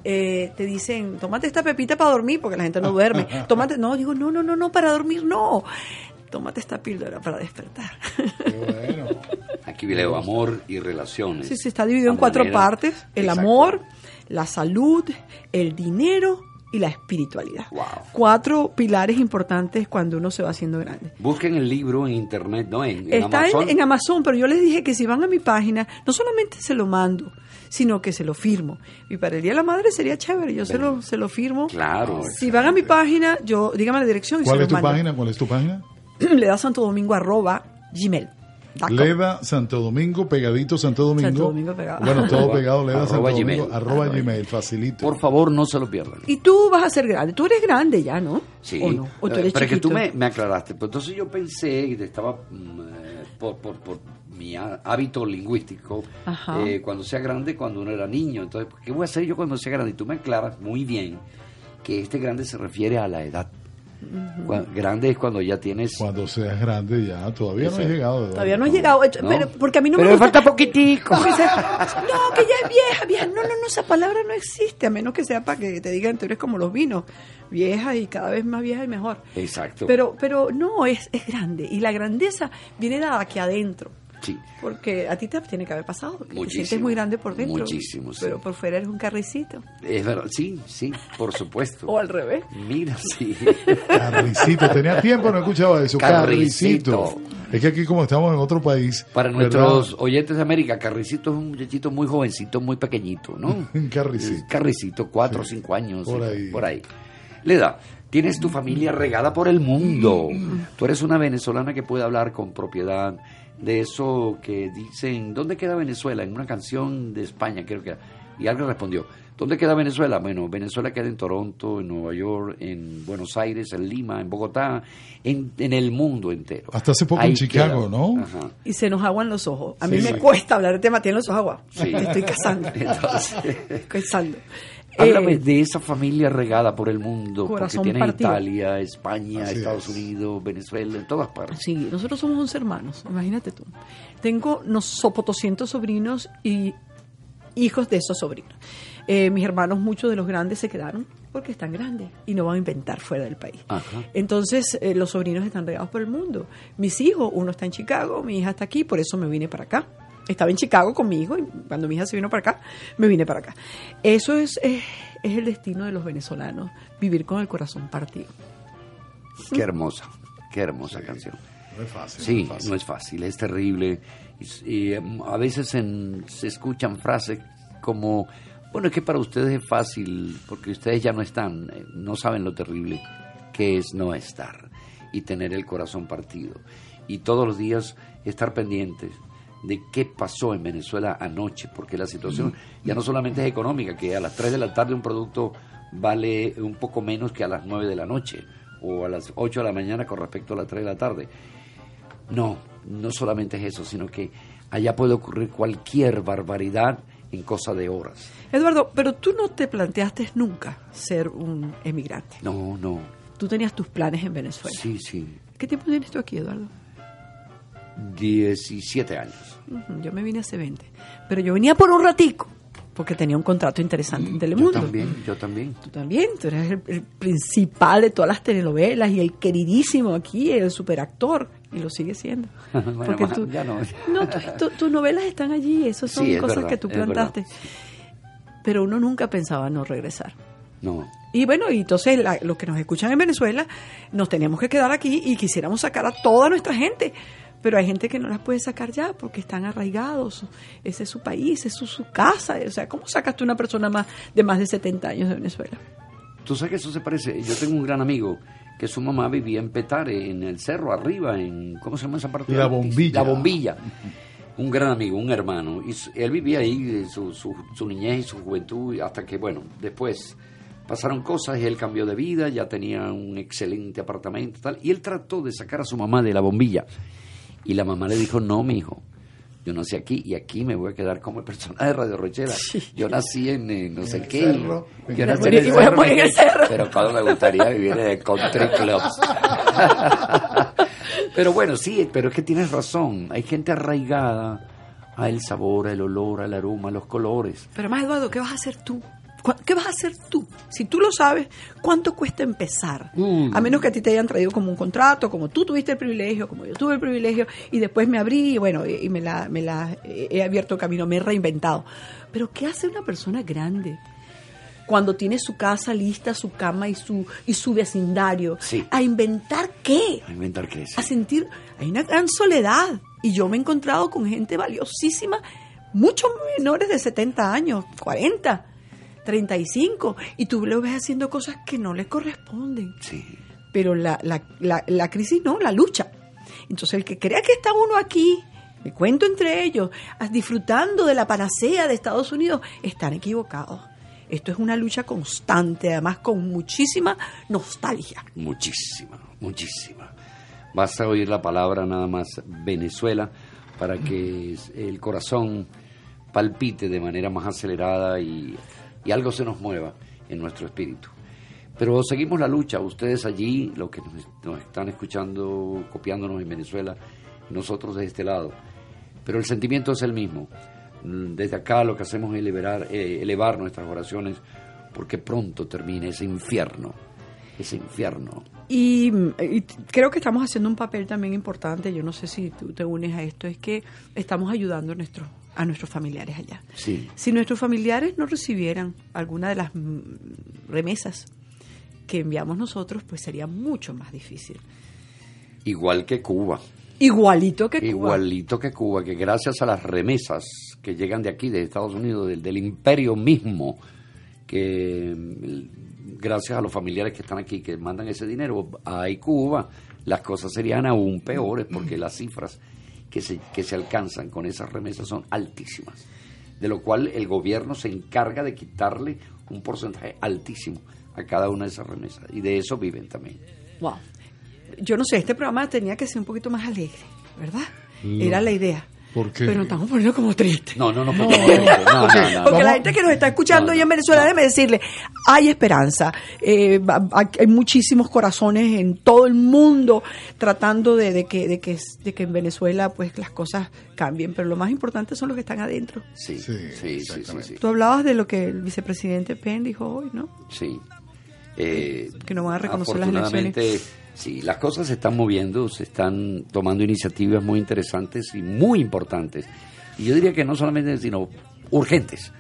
eh, te dicen, tómate esta pepita para dormir, porque la gente no duerme. *laughs* Tómate, no, digo, no, no, no, no, para dormir no. Tómate esta píldora para despertar. *laughs* Aquí leo amor y relaciones. Sí, sí, está dividido en cuatro manera- partes. El Exacto. amor, la salud, el dinero y la espiritualidad. Cuatro pilares importantes cuando uno se va haciendo grande. Busquen el libro en internet, ¿no? En, en Está Amazon. en, en Amazon, pero yo les dije que si van a mi página, no solamente se lo mando, sino que se lo firmo. Y para el Día de la Madre sería chévere, yo se lo, se lo firmo. Claro. Si van a mi página, yo dígame la dirección y ¿Cuál se es lo tu mando. página? ¿Cuál es tu página? *clears throat* Le da Santo Domingo arroba gmail. Leda Santo Domingo, pegadito Santo Domingo. Santo Domingo pegado. Bueno, todo pegado, Leda Santo arroba Domingo, Gmail. arroba Gmail, facilito. Por favor, no se lo pierdan. Y tú vas a ser grande. Tú eres grande ya, ¿no? Sí. ¿O no? ¿O tú Eh, eres Pero es que tú me, me aclaraste. Pues entonces yo pensé y te estaba mm, eh, por, por, por mi há- hábito lingüístico, eh, cuando sea grande, cuando uno era niño. Entonces, ¿qué voy a hacer yo cuando sea grande? Y tú me aclaras muy bien que este grande se refiere a la edad. Grande es cuando ya tienes... Cuando seas grande ya, todavía no he Exacto. llegado. Todavía no he llegado, No. pero, porque a mí no Pero me me gusta. falta poquitico. Porque no, que ya es vieja, vieja. No, no, no, esa palabra no existe, a menos que sea para que te digan, tú eres como los vinos, vieja y cada vez más vieja y mejor. Exacto. Pero, pero no, es, es grande. Y la grandeza viene dada aquí adentro. Sí. Porque a ti te tiene que haber pasado. que Te Muchísimo. sientes muy grande por dentro. Muchísimo, sí. Pero por fuera eres un carricito. Es verdad, sí, sí, por supuesto. *laughs* O al revés. Mira, sí. *laughs* Carricito, tenía tiempo, no escuchaba eso. Carricito. Carricito. Es que aquí como estamos en otro país. Para ¿verdad? nuestros oyentes de América, Carricito es un muchachito muy jovencito, muy pequeñito, ¿no? *laughs* Un carricito. Carricito, cuatro o cinco años. Por ahí. Por ahí. Leda, tienes tu familia regada por el mundo. Tú eres una venezolana que puede hablar con propiedad de eso que dicen, ¿dónde queda Venezuela? En una canción de España, creo que. Y alguien respondió, ¿dónde queda Venezuela? Bueno, Venezuela queda en Toronto, en Nueva York, en Buenos Aires, en Lima, en Bogotá, en, en el mundo entero. Hasta hace poco Ahí en Chicago, queda. ¿no? Ajá. Y se nos aguan los ojos. A mí Sí. me cuesta hablar de tema, tiene los ojos aguados. Sí. Te *laughs* estoy casando. *laughs* Entonces, casando. Háblame Eh, de esa familia regada por el mundo, porque Corazón tiene partido. Italia, España, Así Estados es. Unidos, Venezuela, en todas partes. Sí, nosotros somos 11 hermanos, imagínate tú. Tengo unos sopotoscientos sobrinos y hijos de esos sobrinos. Eh, mis hermanos, muchos de los grandes se quedaron porque están grandes y no van a inventar fuera del país. Ajá. Entonces, eh, los sobrinos están regados por el mundo. Mis hijos, uno está en Chicago, mi hija está aquí, por eso me vine para acá. Estaba en Chicago conmigo y cuando mi hija se vino para acá, me vine para acá. Eso es, eh, es el destino de los venezolanos, vivir con el corazón partido. Qué hermosa, qué hermosa canción. No es fácil. Sí, no es fácil. no es fácil, es terrible. Y, y, em, a veces en- se escuchan frases como, bueno, es que para ustedes es fácil, porque ustedes ya no están, eh, no saben lo terrible que es no estar y tener el corazón partido. Y todos los días estar pendientes de qué pasó en Venezuela anoche, porque la situación ya no solamente es económica, que a las 3 de la tarde un producto vale un poco menos que a las 9 de la noche o a las 8 de la mañana con respecto a las 3 de la tarde. No, no solamente es eso, sino que allá puede ocurrir cualquier barbaridad en cosa de horas. Eduardo, pero tú no te planteaste nunca ser un emigrante. No, no. Tú tenías tus planes en Venezuela. Sí, sí. ¿Qué tiempo tienes tú aquí, Eduardo? 17 años. Yo me vine hace 20. Pero yo venía por un ratico, porque tenía un contrato interesante en Yo Telemundo. también, yo también. Tú también, tú eres el, el principal de todas las telenovelas y el queridísimo aquí, el superactor, y lo sigue siendo. *laughs* Bueno, Porque tú- ya no. No, tu- tu- tus novelas están allí, esas son Sí, es cosas verdad, que tú plantaste. Pero uno nunca pensaba no regresar. No. Y bueno, y entonces la- los que nos escuchan en Venezuela, nos tenemos que quedar aquí y quisiéramos sacar a toda nuestra gente. Pero hay gente que no las puede sacar ya porque están arraigados. Ese es su país, es su, su casa. O sea, ¿cómo sacas tú una persona más de más de 70 años de Venezuela? Tú sabes que eso se parece. Yo tengo un gran amigo que su mamá vivía en Petare, en el cerro arriba, en. ¿Cómo se llama esa parte? La Bombilla. La bombilla. Un gran amigo, un hermano. Y él vivía ahí, eh, su, su, su niñez y su juventud, hasta que, bueno, después pasaron cosas y él cambió de vida, ya tenía un excelente apartamento y tal. Y él trató de sacar a su mamá de la bombilla. Y la mamá le dijo: No, mi hijo. Yo nací aquí y aquí me voy a quedar como el personaje de Radio Rochela. Yo nací en eh, no sé el qué. cerro. Yo nací morir- y voy a morir en el cerro. Pero cuando me gustaría vivir en el country clubs. *laughs* pero bueno, sí, pero es que tienes razón. Hay gente arraigada al sabor, al olor, al aroma, a los colores. Pero más, Eduardo, ¿qué vas a hacer tú? ¿Cu- ¿Qué vas a hacer tú? Si tú lo sabes, ¿cuánto cuesta empezar? Mm. A menos que a ti te hayan traído como un contrato, como tú tuviste el privilegio, como yo tuve el privilegio, y después me abrí y bueno, y me la, me la he abierto camino, me he reinventado. Pero ¿qué hace una persona grande? Cuando tiene su casa lista, su cama y su, y su vecindario. Sí. ¿A inventar qué? A inventar qué a sentir, hay una gran soledad. Y yo me he encontrado con gente valiosísima, muchos menores de 70 años, 40, 35, y tú lo ves haciendo cosas que no le corresponden. Sí. Pero la, la, la, la crisis no, la lucha. Entonces el que crea que está uno aquí, me cuento entre ellos, disfrutando de la panacea de Estados Unidos, están equivocados. Esto es una lucha constante, además con muchísima nostalgia. Muchísima, muchísima. Vas a oír la palabra nada más Venezuela para que el corazón palpite de manera más acelerada y, y algo se nos mueva en nuestro espíritu. Pero seguimos la lucha, ustedes allí, los que nos, están escuchando, copiándonos en Venezuela, nosotros de este lado. Pero el sentimiento es el mismo. Mm, Desde acá lo que hacemos es elevar, eh, elevar nuestras oraciones porque pronto termine ese infierno, ese infierno. Y, y creo que estamos haciendo un papel también importante, yo no sé si tú te unes a esto, es que estamos ayudando a nuestros a nuestros familiares allá. Sí. Si nuestros familiares no recibieran alguna de las mm, remesas que enviamos nosotros, pues sería mucho más difícil. Igual que Cuba. Igualito que Cuba. Igualito que Cuba, que gracias a las remesas que llegan de aquí, de Estados Unidos, del, del imperio mismo, que mm, gracias a los familiares que están aquí, que mandan ese dinero a Cuba, las cosas serían aún peores porque las cifras que se, que se alcanzan con esas remesas son altísimas. De lo cual el gobierno se encarga de quitarle un porcentaje altísimo a cada una de esas remesas. Y de eso viven también. Wow. Yo no sé, este programa tenía que ser un poquito más alegre, ¿verdad? No. Era la idea. ¿Por qué? Pero estamos poniendo como triste. No, no, no, No, porque, no, no, no, Porque no. la gente que nos está escuchando hoy en Venezuela, déjeme decirle, hay esperanza. Eh, hay muchísimos corazones en todo el mundo tratando de, de que, de, que, de que en Venezuela pues las cosas cambien. Pero lo más importante son los que están adentro. Sí, sí, sí, sí, sí. Tú hablabas de lo que el vicepresidente Penn dijo hoy, ¿no? Sí. Eh, Que no van a reconocer las afortunadamente, Sí, las cosas se están moviendo, se están tomando iniciativas muy interesantes y muy importantes. Y yo diría que no solamente, sino urgentes.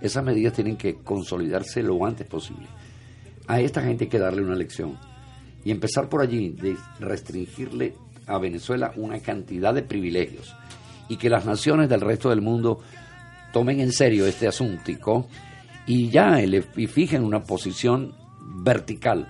Esas medidas tienen que consolidarse lo antes posible. A esta gente hay que darle una lección. Y empezar por allí, de restringirle a Venezuela una cantidad de privilegios. Y que las naciones del resto del mundo tomen en serio este asunto y ya y fijen una posición vertical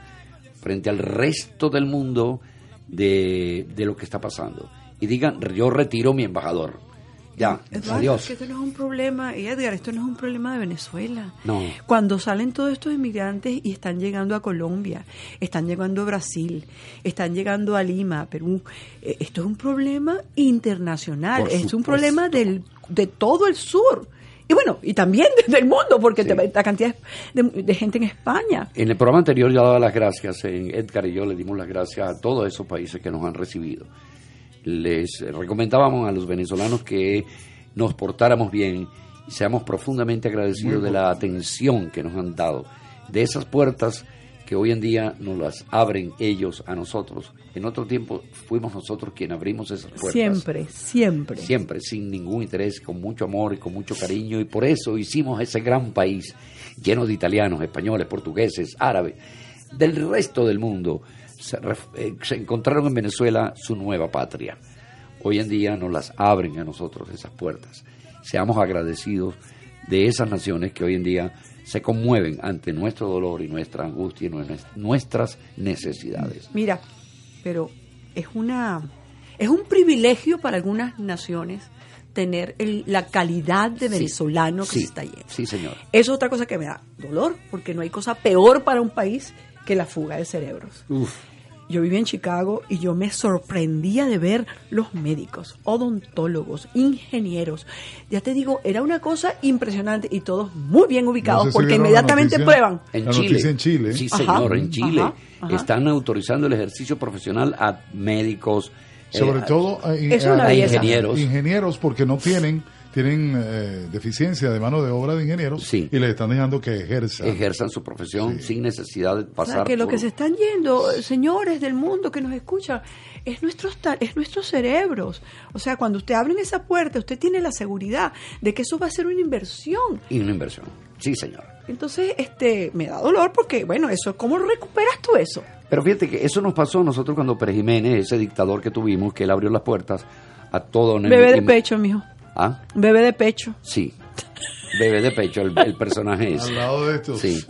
frente al resto del mundo de, de lo que está pasando. Y digan, yo retiro mi embajador. Ya, Eduardo, adiós. es que esto no es un problema, y Edgar, esto no es un problema de Venezuela. No. Cuando salen todos estos inmigrantes y están llegando a Colombia, están llegando a Brasil, están llegando a Lima, Perú, eh, esto es un problema internacional, es un problema del, de todo el sur. Y bueno, y también *laughs* del mundo, porque te- la cantidad de, de gente en España. En el programa anterior yo daba las gracias, en Edgar y yo le dimos las gracias a todos esos países que nos han recibido. Les recomendábamos a los venezolanos que nos portáramos bien y seamos profundamente agradecidos de la atención que nos han dado, de esas puertas que hoy en día nos las abren ellos a nosotros. En otro tiempo fuimos nosotros quienes abrimos esas puertas. Siempre, siempre. Siempre, sin ningún interés, con mucho amor y con mucho cariño. Y por eso hicimos ese gran país lleno de italianos, españoles, portugueses, árabes, del resto del mundo. Se, eh, se encontraron en Venezuela su nueva patria. Hoy en día nos las abren a nosotros esas puertas. Seamos agradecidos de esas naciones que hoy en día se conmueven ante nuestro dolor y nuestra angustia y nues- nuestras necesidades. Mira, pero es una es un privilegio para algunas naciones tener el- la calidad de venezolano que Sí, se está yendo. sí, señor. Eso es otra cosa que me da dolor, porque no hay cosa peor para un país que la fuga de cerebros. Uf. Yo viví en Chicago y yo me sorprendía de ver los médicos, odontólogos, ingenieros. Ya te digo, era una cosa impresionante y todos muy bien ubicados No sé si porque inmediatamente noticia- prueban. En La Chile. en Chile. Sí, Ajá, señor, en Chile. ajá, ajá. Están autorizando el ejercicio profesional a médicos. Sobre eh, todo a, a- ingenieros. ingenieros porque no tienen tienen eh, deficiencia de mano de obra de ingenieros y les están dejando que ejerzan. ejerzan su profesión sin necesidad de O sea, pasar que lo por- que se están yendo, señores del mundo que nos escuchan, es nuestros, es nuestros cerebros. O sea, cuando usted abre esa puerta, usted tiene la seguridad de que eso va a ser una inversión. Y una inversión. Sí, señor. Entonces, este, me da dolor porque, bueno, eso, ¿cómo recuperas tú eso? Pero fíjate que eso nos pasó a nosotros cuando Pérez Jiménez, ese dictador que tuvimos, que él abrió las puertas a todo... Bebé de pecho, mijo. ¿Ah? Bebé de pecho. Sí. Bebé de pecho, el, el personaje es. Al lado de estos. Sí,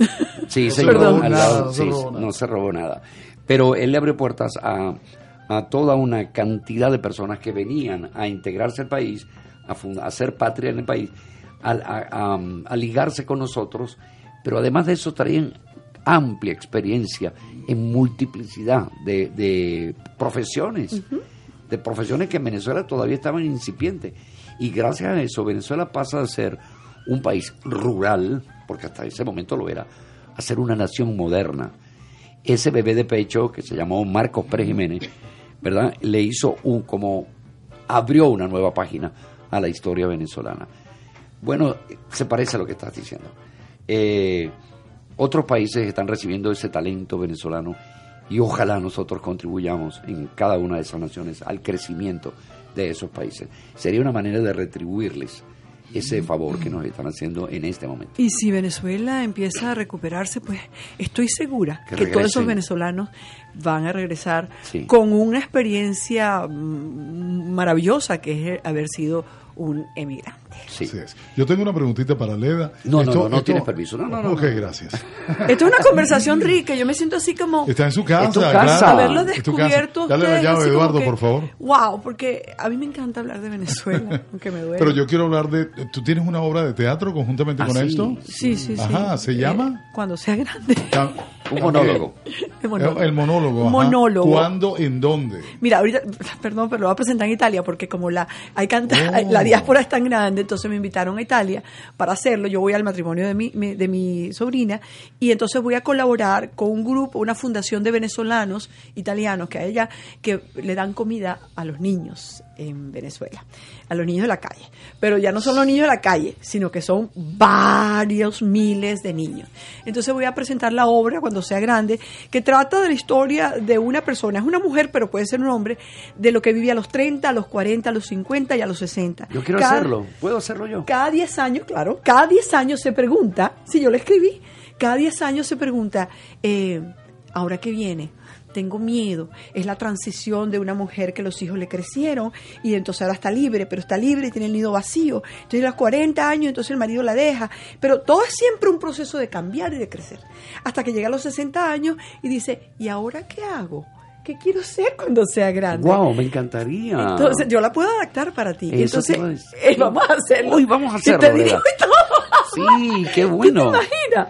sí No se señor. robó al nada, lado- no se robó nada. no se robó nada. Pero él le abrió puertas a, a toda una cantidad de personas que venían a integrarse al país, a, funda- a hacer patria en el país, a, a- a- a ligarse con nosotros, pero además de eso traían amplia experiencia en multiplicidad de, de profesiones, de profesiones que en Venezuela todavía estaban incipientes. Y gracias a eso Venezuela pasa a ser un país rural, porque hasta ese momento lo era, a ser una nación moderna. ese bebé de pecho que se llamó Marcos Pérez Jiménez, ¿verdad? Le hizo un, como, abrió una nueva página a la historia venezolana. Bueno, se parece a lo que estás diciendo. Eh, otros países están recibiendo ese talento venezolano y ojalá nosotros contribuyamos en cada una de esas naciones al crecimiento de esos países. Sería una manera de retribuirles ese favor que nos están haciendo en este momento. Y si Venezuela empieza a recuperarse, pues estoy segura Que que, todos esos venezolanos van a regresar Sí. con una experiencia mm, maravillosa que es haber sido un emigrante. Sí. Así es. Yo tengo una preguntita para Leda. No, no, no, no tienes permiso. No, no, no, Ok, no. gracias. Esto es una conversación rica, yo me siento así como... Está en su casa, Es tu claro. casa. haberlo descubierto Dale la llave, Eduardo, que- por favor. Wow, porque a mí me encanta hablar de Venezuela, *laughs* aunque me duele. Pero yo quiero hablar de... ¿Tú tienes una obra de teatro conjuntamente Ah, con sí. esto? Sí, sí, sí. Ajá, ¿se Eh, llama? cuando sea grande. *laughs* Un monólogo. El monólogo. El monólogo. ajá. Monólogo. ¿Cuándo? ¿En dónde? Mira, ahorita, *laughs* perdón, pero lo voy a presentar en Italia porque como la hay canta, Oh. la diáspora es tan grande, entonces me invitaron a Italia para hacerlo. Yo voy al matrimonio de mi, de mi sobrina y entonces voy a colaborar con un grupo, una fundación de venezolanos italianos que hay allá que le dan comida a los niños en Venezuela, a los niños de la calle. Pero ya no son los niños de la calle, sino que son varios miles de niños. Entonces voy a presentar la obra cuando sea grande, que trata de la historia de una persona, es una mujer, pero puede ser un hombre, de lo que vive a los 30, a los 40, a los 50 y a los 60. Yo quiero Cada- hacerlo. ¿Puedo hacerlo yo? Cada 10 años, claro, cada 10 años se pregunta, si yo lo escribí, cada 10 años se pregunta, eh, ¿ahora qué viene? Tengo miedo. Es la transición de una mujer que los hijos le crecieron y entonces ahora está libre, pero está libre y tiene el nido vacío. Entonces a los 40 años, entonces el marido la deja. Pero todo es siempre un proceso de cambiar y de crecer. Hasta que llega a los 60 años y dice, ¿y ahora qué hago? ¿Qué quiero ser cuando sea grande? Wow, me encantaría. Entonces, yo la puedo adaptar para ti. Eso Entonces, te eh, vamos a hacerlo. Uy, vamos a hacerlo, te dirijo Leda. y todo. Sí, qué bueno. ¿Tú te imaginas?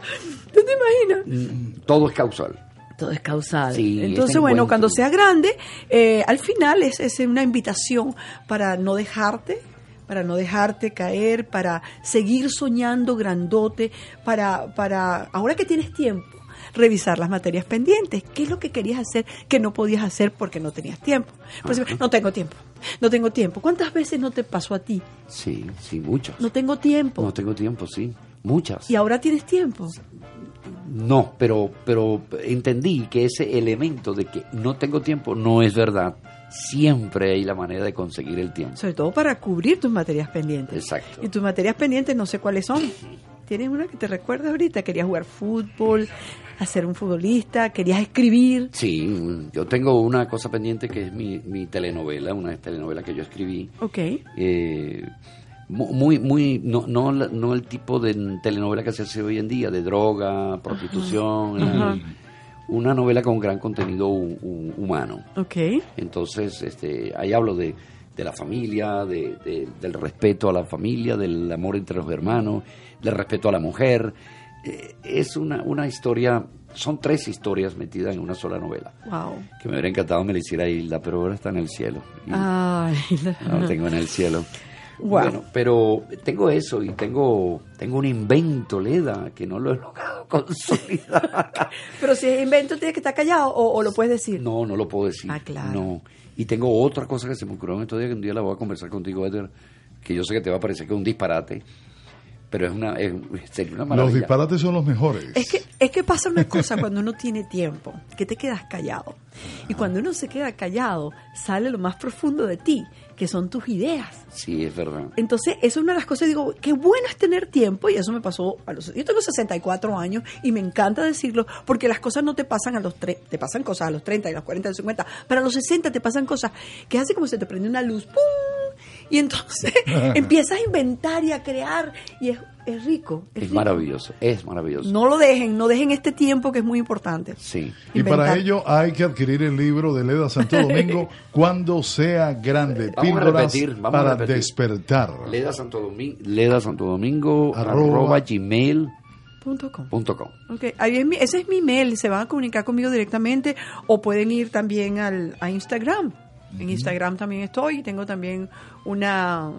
¿Tú te imaginas? Todo es causal. Todo es causal. Sí, Entonces, este bueno, cuando sea grande, eh, al final es, es una invitación para no dejarte, para no dejarte caer, para seguir soñando grandote, para, para, ahora que tienes tiempo, revisar las materias pendientes. ¿Qué es lo que querías hacer que no podías hacer porque no tenías tiempo? Por ejemplo, no tengo tiempo, no tengo tiempo. ¿Cuántas veces no te pasó a ti? Sí, sí, muchas. No tengo tiempo. No tengo tiempo, sí. Muchas. Y ahora tienes tiempo. No, pero, pero entendí que ese elemento de que no tengo tiempo no es verdad. Siempre hay la manera de conseguir el tiempo. Sobre todo para cubrir tus materias pendientes. Exacto. Y tus materias pendientes no sé cuáles son. ¿Tienes una que te recuerdas ahorita? ¿Querías jugar fútbol? ¿Hacer un futbolista? ¿Querías escribir? Sí, yo tengo una cosa pendiente que es mi, mi telenovela, una telenovela que yo escribí. Ok. eh, muy, muy, no, no, no el tipo de telenovela que se hace hoy en día, de droga, prostitución, Ajá. y una novela con gran contenido hu- hu- humano. Ok. Entonces, este, ahí hablo de, de la familia, de, de- del respeto a la familia, del amor entre los hermanos, del respeto a la mujer. Eh, es una, una historia, son tres historias metidas en una sola novela. Wow. Que me hubiera encantado me la hiciera Hilda, pero ahora está en el cielo. Ay. *laughs* no la tengo en el cielo. Wow. Bueno, pero tengo eso y tengo, tengo un invento, Leda, que no lo he logrado *laughs* consolidar. Pero si es invento, tienes que estar callado o, o lo puedes decir. No, no lo puedo decir. Ah, claro. No. Y tengo otra cosa que se me ocurrió en estos días que un día la voy a conversar contigo, Edgar, que yo sé que te va a parecer que es un disparate, pero es una, es, sería una Los maravilla. disparates son los mejores. Es que, es que pasa una cosa cuando uno tiene tiempo, que te quedas callado. Y cuando uno se queda callado, sale lo más profundo de ti, que son tus ideas. Sí, es verdad. Entonces, eso es una de las cosas, digo, qué bueno es tener tiempo, y eso me pasó a los... Yo tengo 64 años y me encanta decirlo, porque las cosas no te pasan a los... tre- te pasan cosas a los 30, y a los 40, a los 50, pero a los 60 te pasan cosas que hace como se te prende una luz, ¡pum! Y entonces *laughs* empiezas a inventar y a crear, y es, es rico. Es rico. maravilloso, es maravilloso. No lo dejen, no dejen este tiempo que es muy importante. Sí. Y Inventar. para ello hay que adquirir el libro de Leda Santo Domingo *laughs* cuando sea grande. Vamos a repetir, vamos a para repetir. despertar. Leda Santo Domingo, Leda Santo Domingo, Arroba. arroba gmail Punto com. punto com. Ok, ahí es mi- ese es mi mail, se van a comunicar conmigo directamente o pueden ir también al, a Instagram. En Instagram también estoy y tengo también una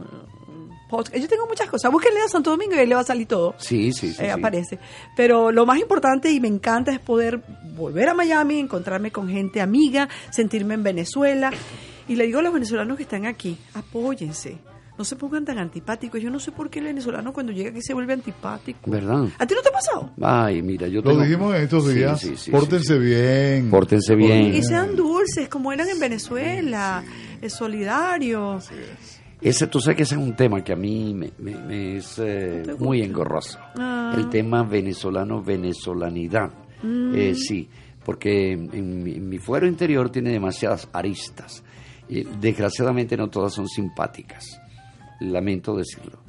podcast. Yo tengo muchas cosas. Búsquenle a Santo Domingo y ahí le va a salir todo. Sí, sí, sí. Eh, sí. aparece. Pero lo más importante y me encanta es poder volver a Miami, encontrarme con gente amiga, sentirme en Venezuela. Y le digo a los venezolanos que están aquí, apóyense. No se pongan tan antipáticos. Yo no sé por qué el venezolano cuando llega aquí se vuelve antipático. ¿Verdad? ¿A ti no te ha pasado? Ay, mira, yo Lo tengo- dijimos en estos Sí, días. sí, sí, Pórtense bien. Pórtense bien. Y sean dulces como eran en Venezuela, es solidario. Ese, tú sabes que ese es un tema que a mí me, me- me es eh, muy engorroso. Ah. El tema venezolano-venezolanidad. Mm. Eh, sí, porque en, mi- en mi fuero interior tiene demasiadas aristas. Y, desgraciadamente no todas son simpáticas. Lamento decirlo.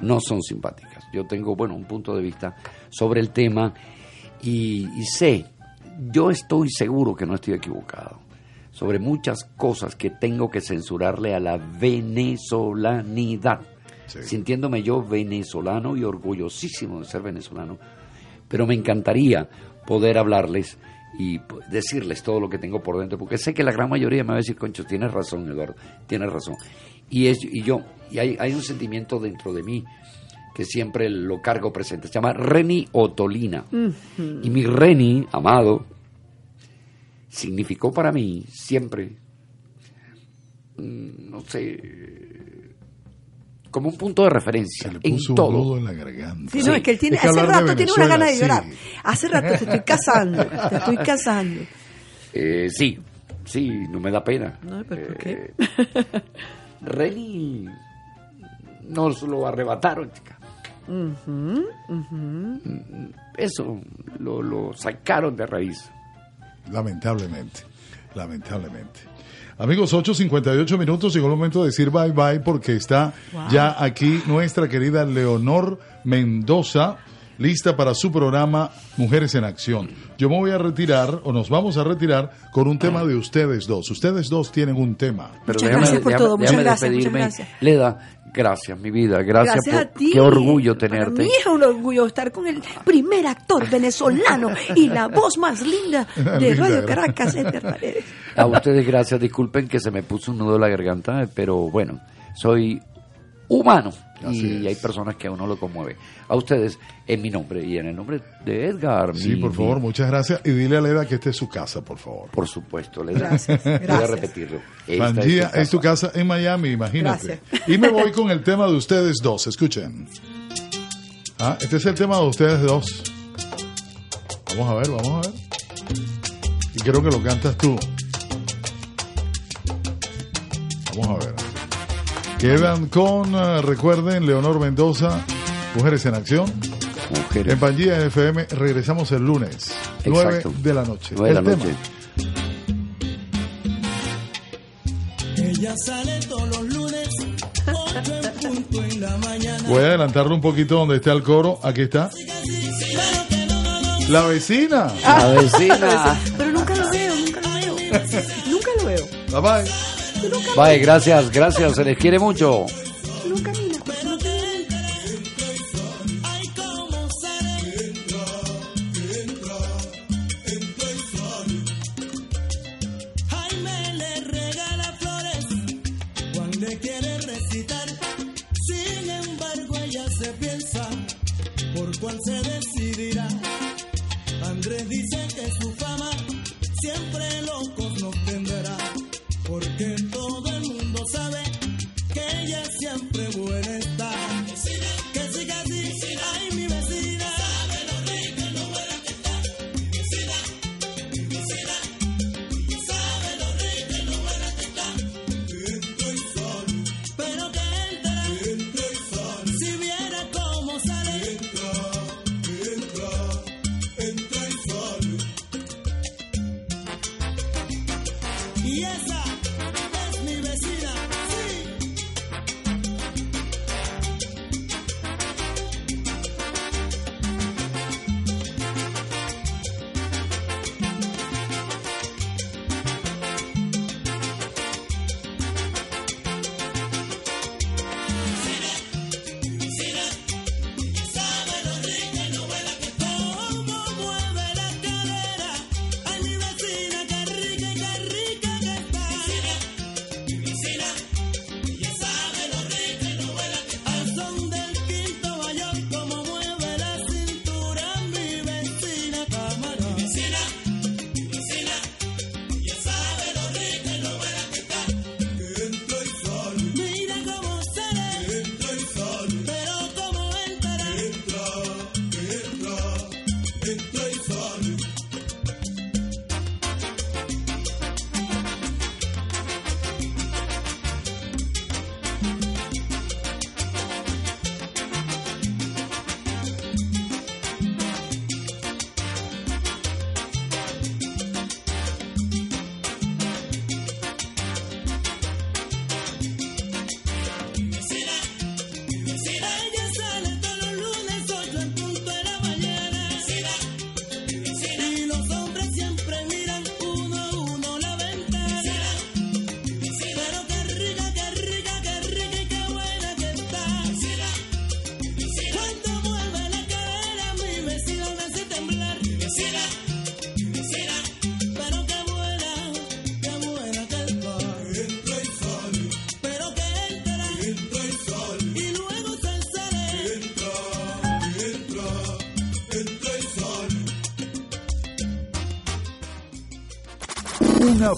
No son simpáticas. Yo tengo, bueno, un punto de vista sobre el tema y, y sé, yo estoy seguro que no estoy equivocado sobre muchas cosas que tengo que censurarle a la venezolanidad, sintiéndome yo venezolano y orgullosísimo de ser venezolano, pero me encantaría poder hablarles y decirles todo lo que tengo por dentro, porque sé que la gran mayoría me va a decir, concho, tienes razón, Eduardo, tienes razón. Y, es, y yo, y hay, hay un sentimiento dentro de mí que siempre lo cargo presente, se llama Reni Otolina. Y mi Reni, amado, significó para mí siempre, mm, no sé, como un punto de referencia en Puso un todo. nudo en la garganta. Sí, no, es que él tiene, Hay que hace rato tiene una gana de sí. llorar. Hace rato te estoy casando, te estoy *laughs* casando. Eh, sí, sí, no me da pena. No, pero ¿por qué? Eh, Reni nos lo arrebataron, chica. Ujú, ujú. Eso lo, lo sacaron de raíz. Lamentablemente, lamentablemente. Amigos, 8.58 minutos, llegó el momento de decir bye bye porque está ya aquí nuestra querida Leonor Mendoza, lista para su programa Mujeres en Acción. Yo me voy a retirar, o nos vamos a retirar, con un tema de ustedes dos. Ustedes dos tienen un tema. Pero Muchas gracias por todo, muchas gracias, muchas gracias. Leda, gracias, mi vida. Gracias, Gracias por a ti. qué orgullo Para tenerte. mí es un orgullo estar con el primer actor venezolano y la voz más linda *laughs* de Linda, Radio. Caracas, *laughs* Paredes. A ustedes gracias, disculpen que se me puso un nudo en la garganta, pero bueno, soy humano y hay personas que a uno lo conmueve. A ustedes, en mi nombre y en el nombre de Edgar. Sí, mi- por favor, mi- muchas gracias. Y dile a Leda que esta es su casa, por favor. Por supuesto, Leda. Gracias, *laughs* Voy a gracias. repetirlo. Esta Pangea es tu es tu casa en Miami, imagínate. Gracias. Y me voy con el tema de ustedes dos. Escuchen. Ah, este es el tema de ustedes dos. Vamos a ver, vamos a ver. Y creo que lo cantas tú. Vamos a ver. Quedan con, eh, recuerden, Leonor Mendoza, Mujeres en Acción. Mujeres. En Pangía FM regresamos el lunes, 9 Exacto. de la noche. Nueve de la tema. noche. Ella sale todos los lunes, 8 en punto en la mañana. Voy a adelantarlo un poquito donde está el coro. Aquí está. La vecina. La vecina. *laughs* Pero nunca lo veo, nunca lo veo. Nunca lo veo. Bye bye. Bye, gracias, gracias, se les quiere mucho.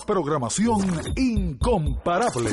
Programación incomparable.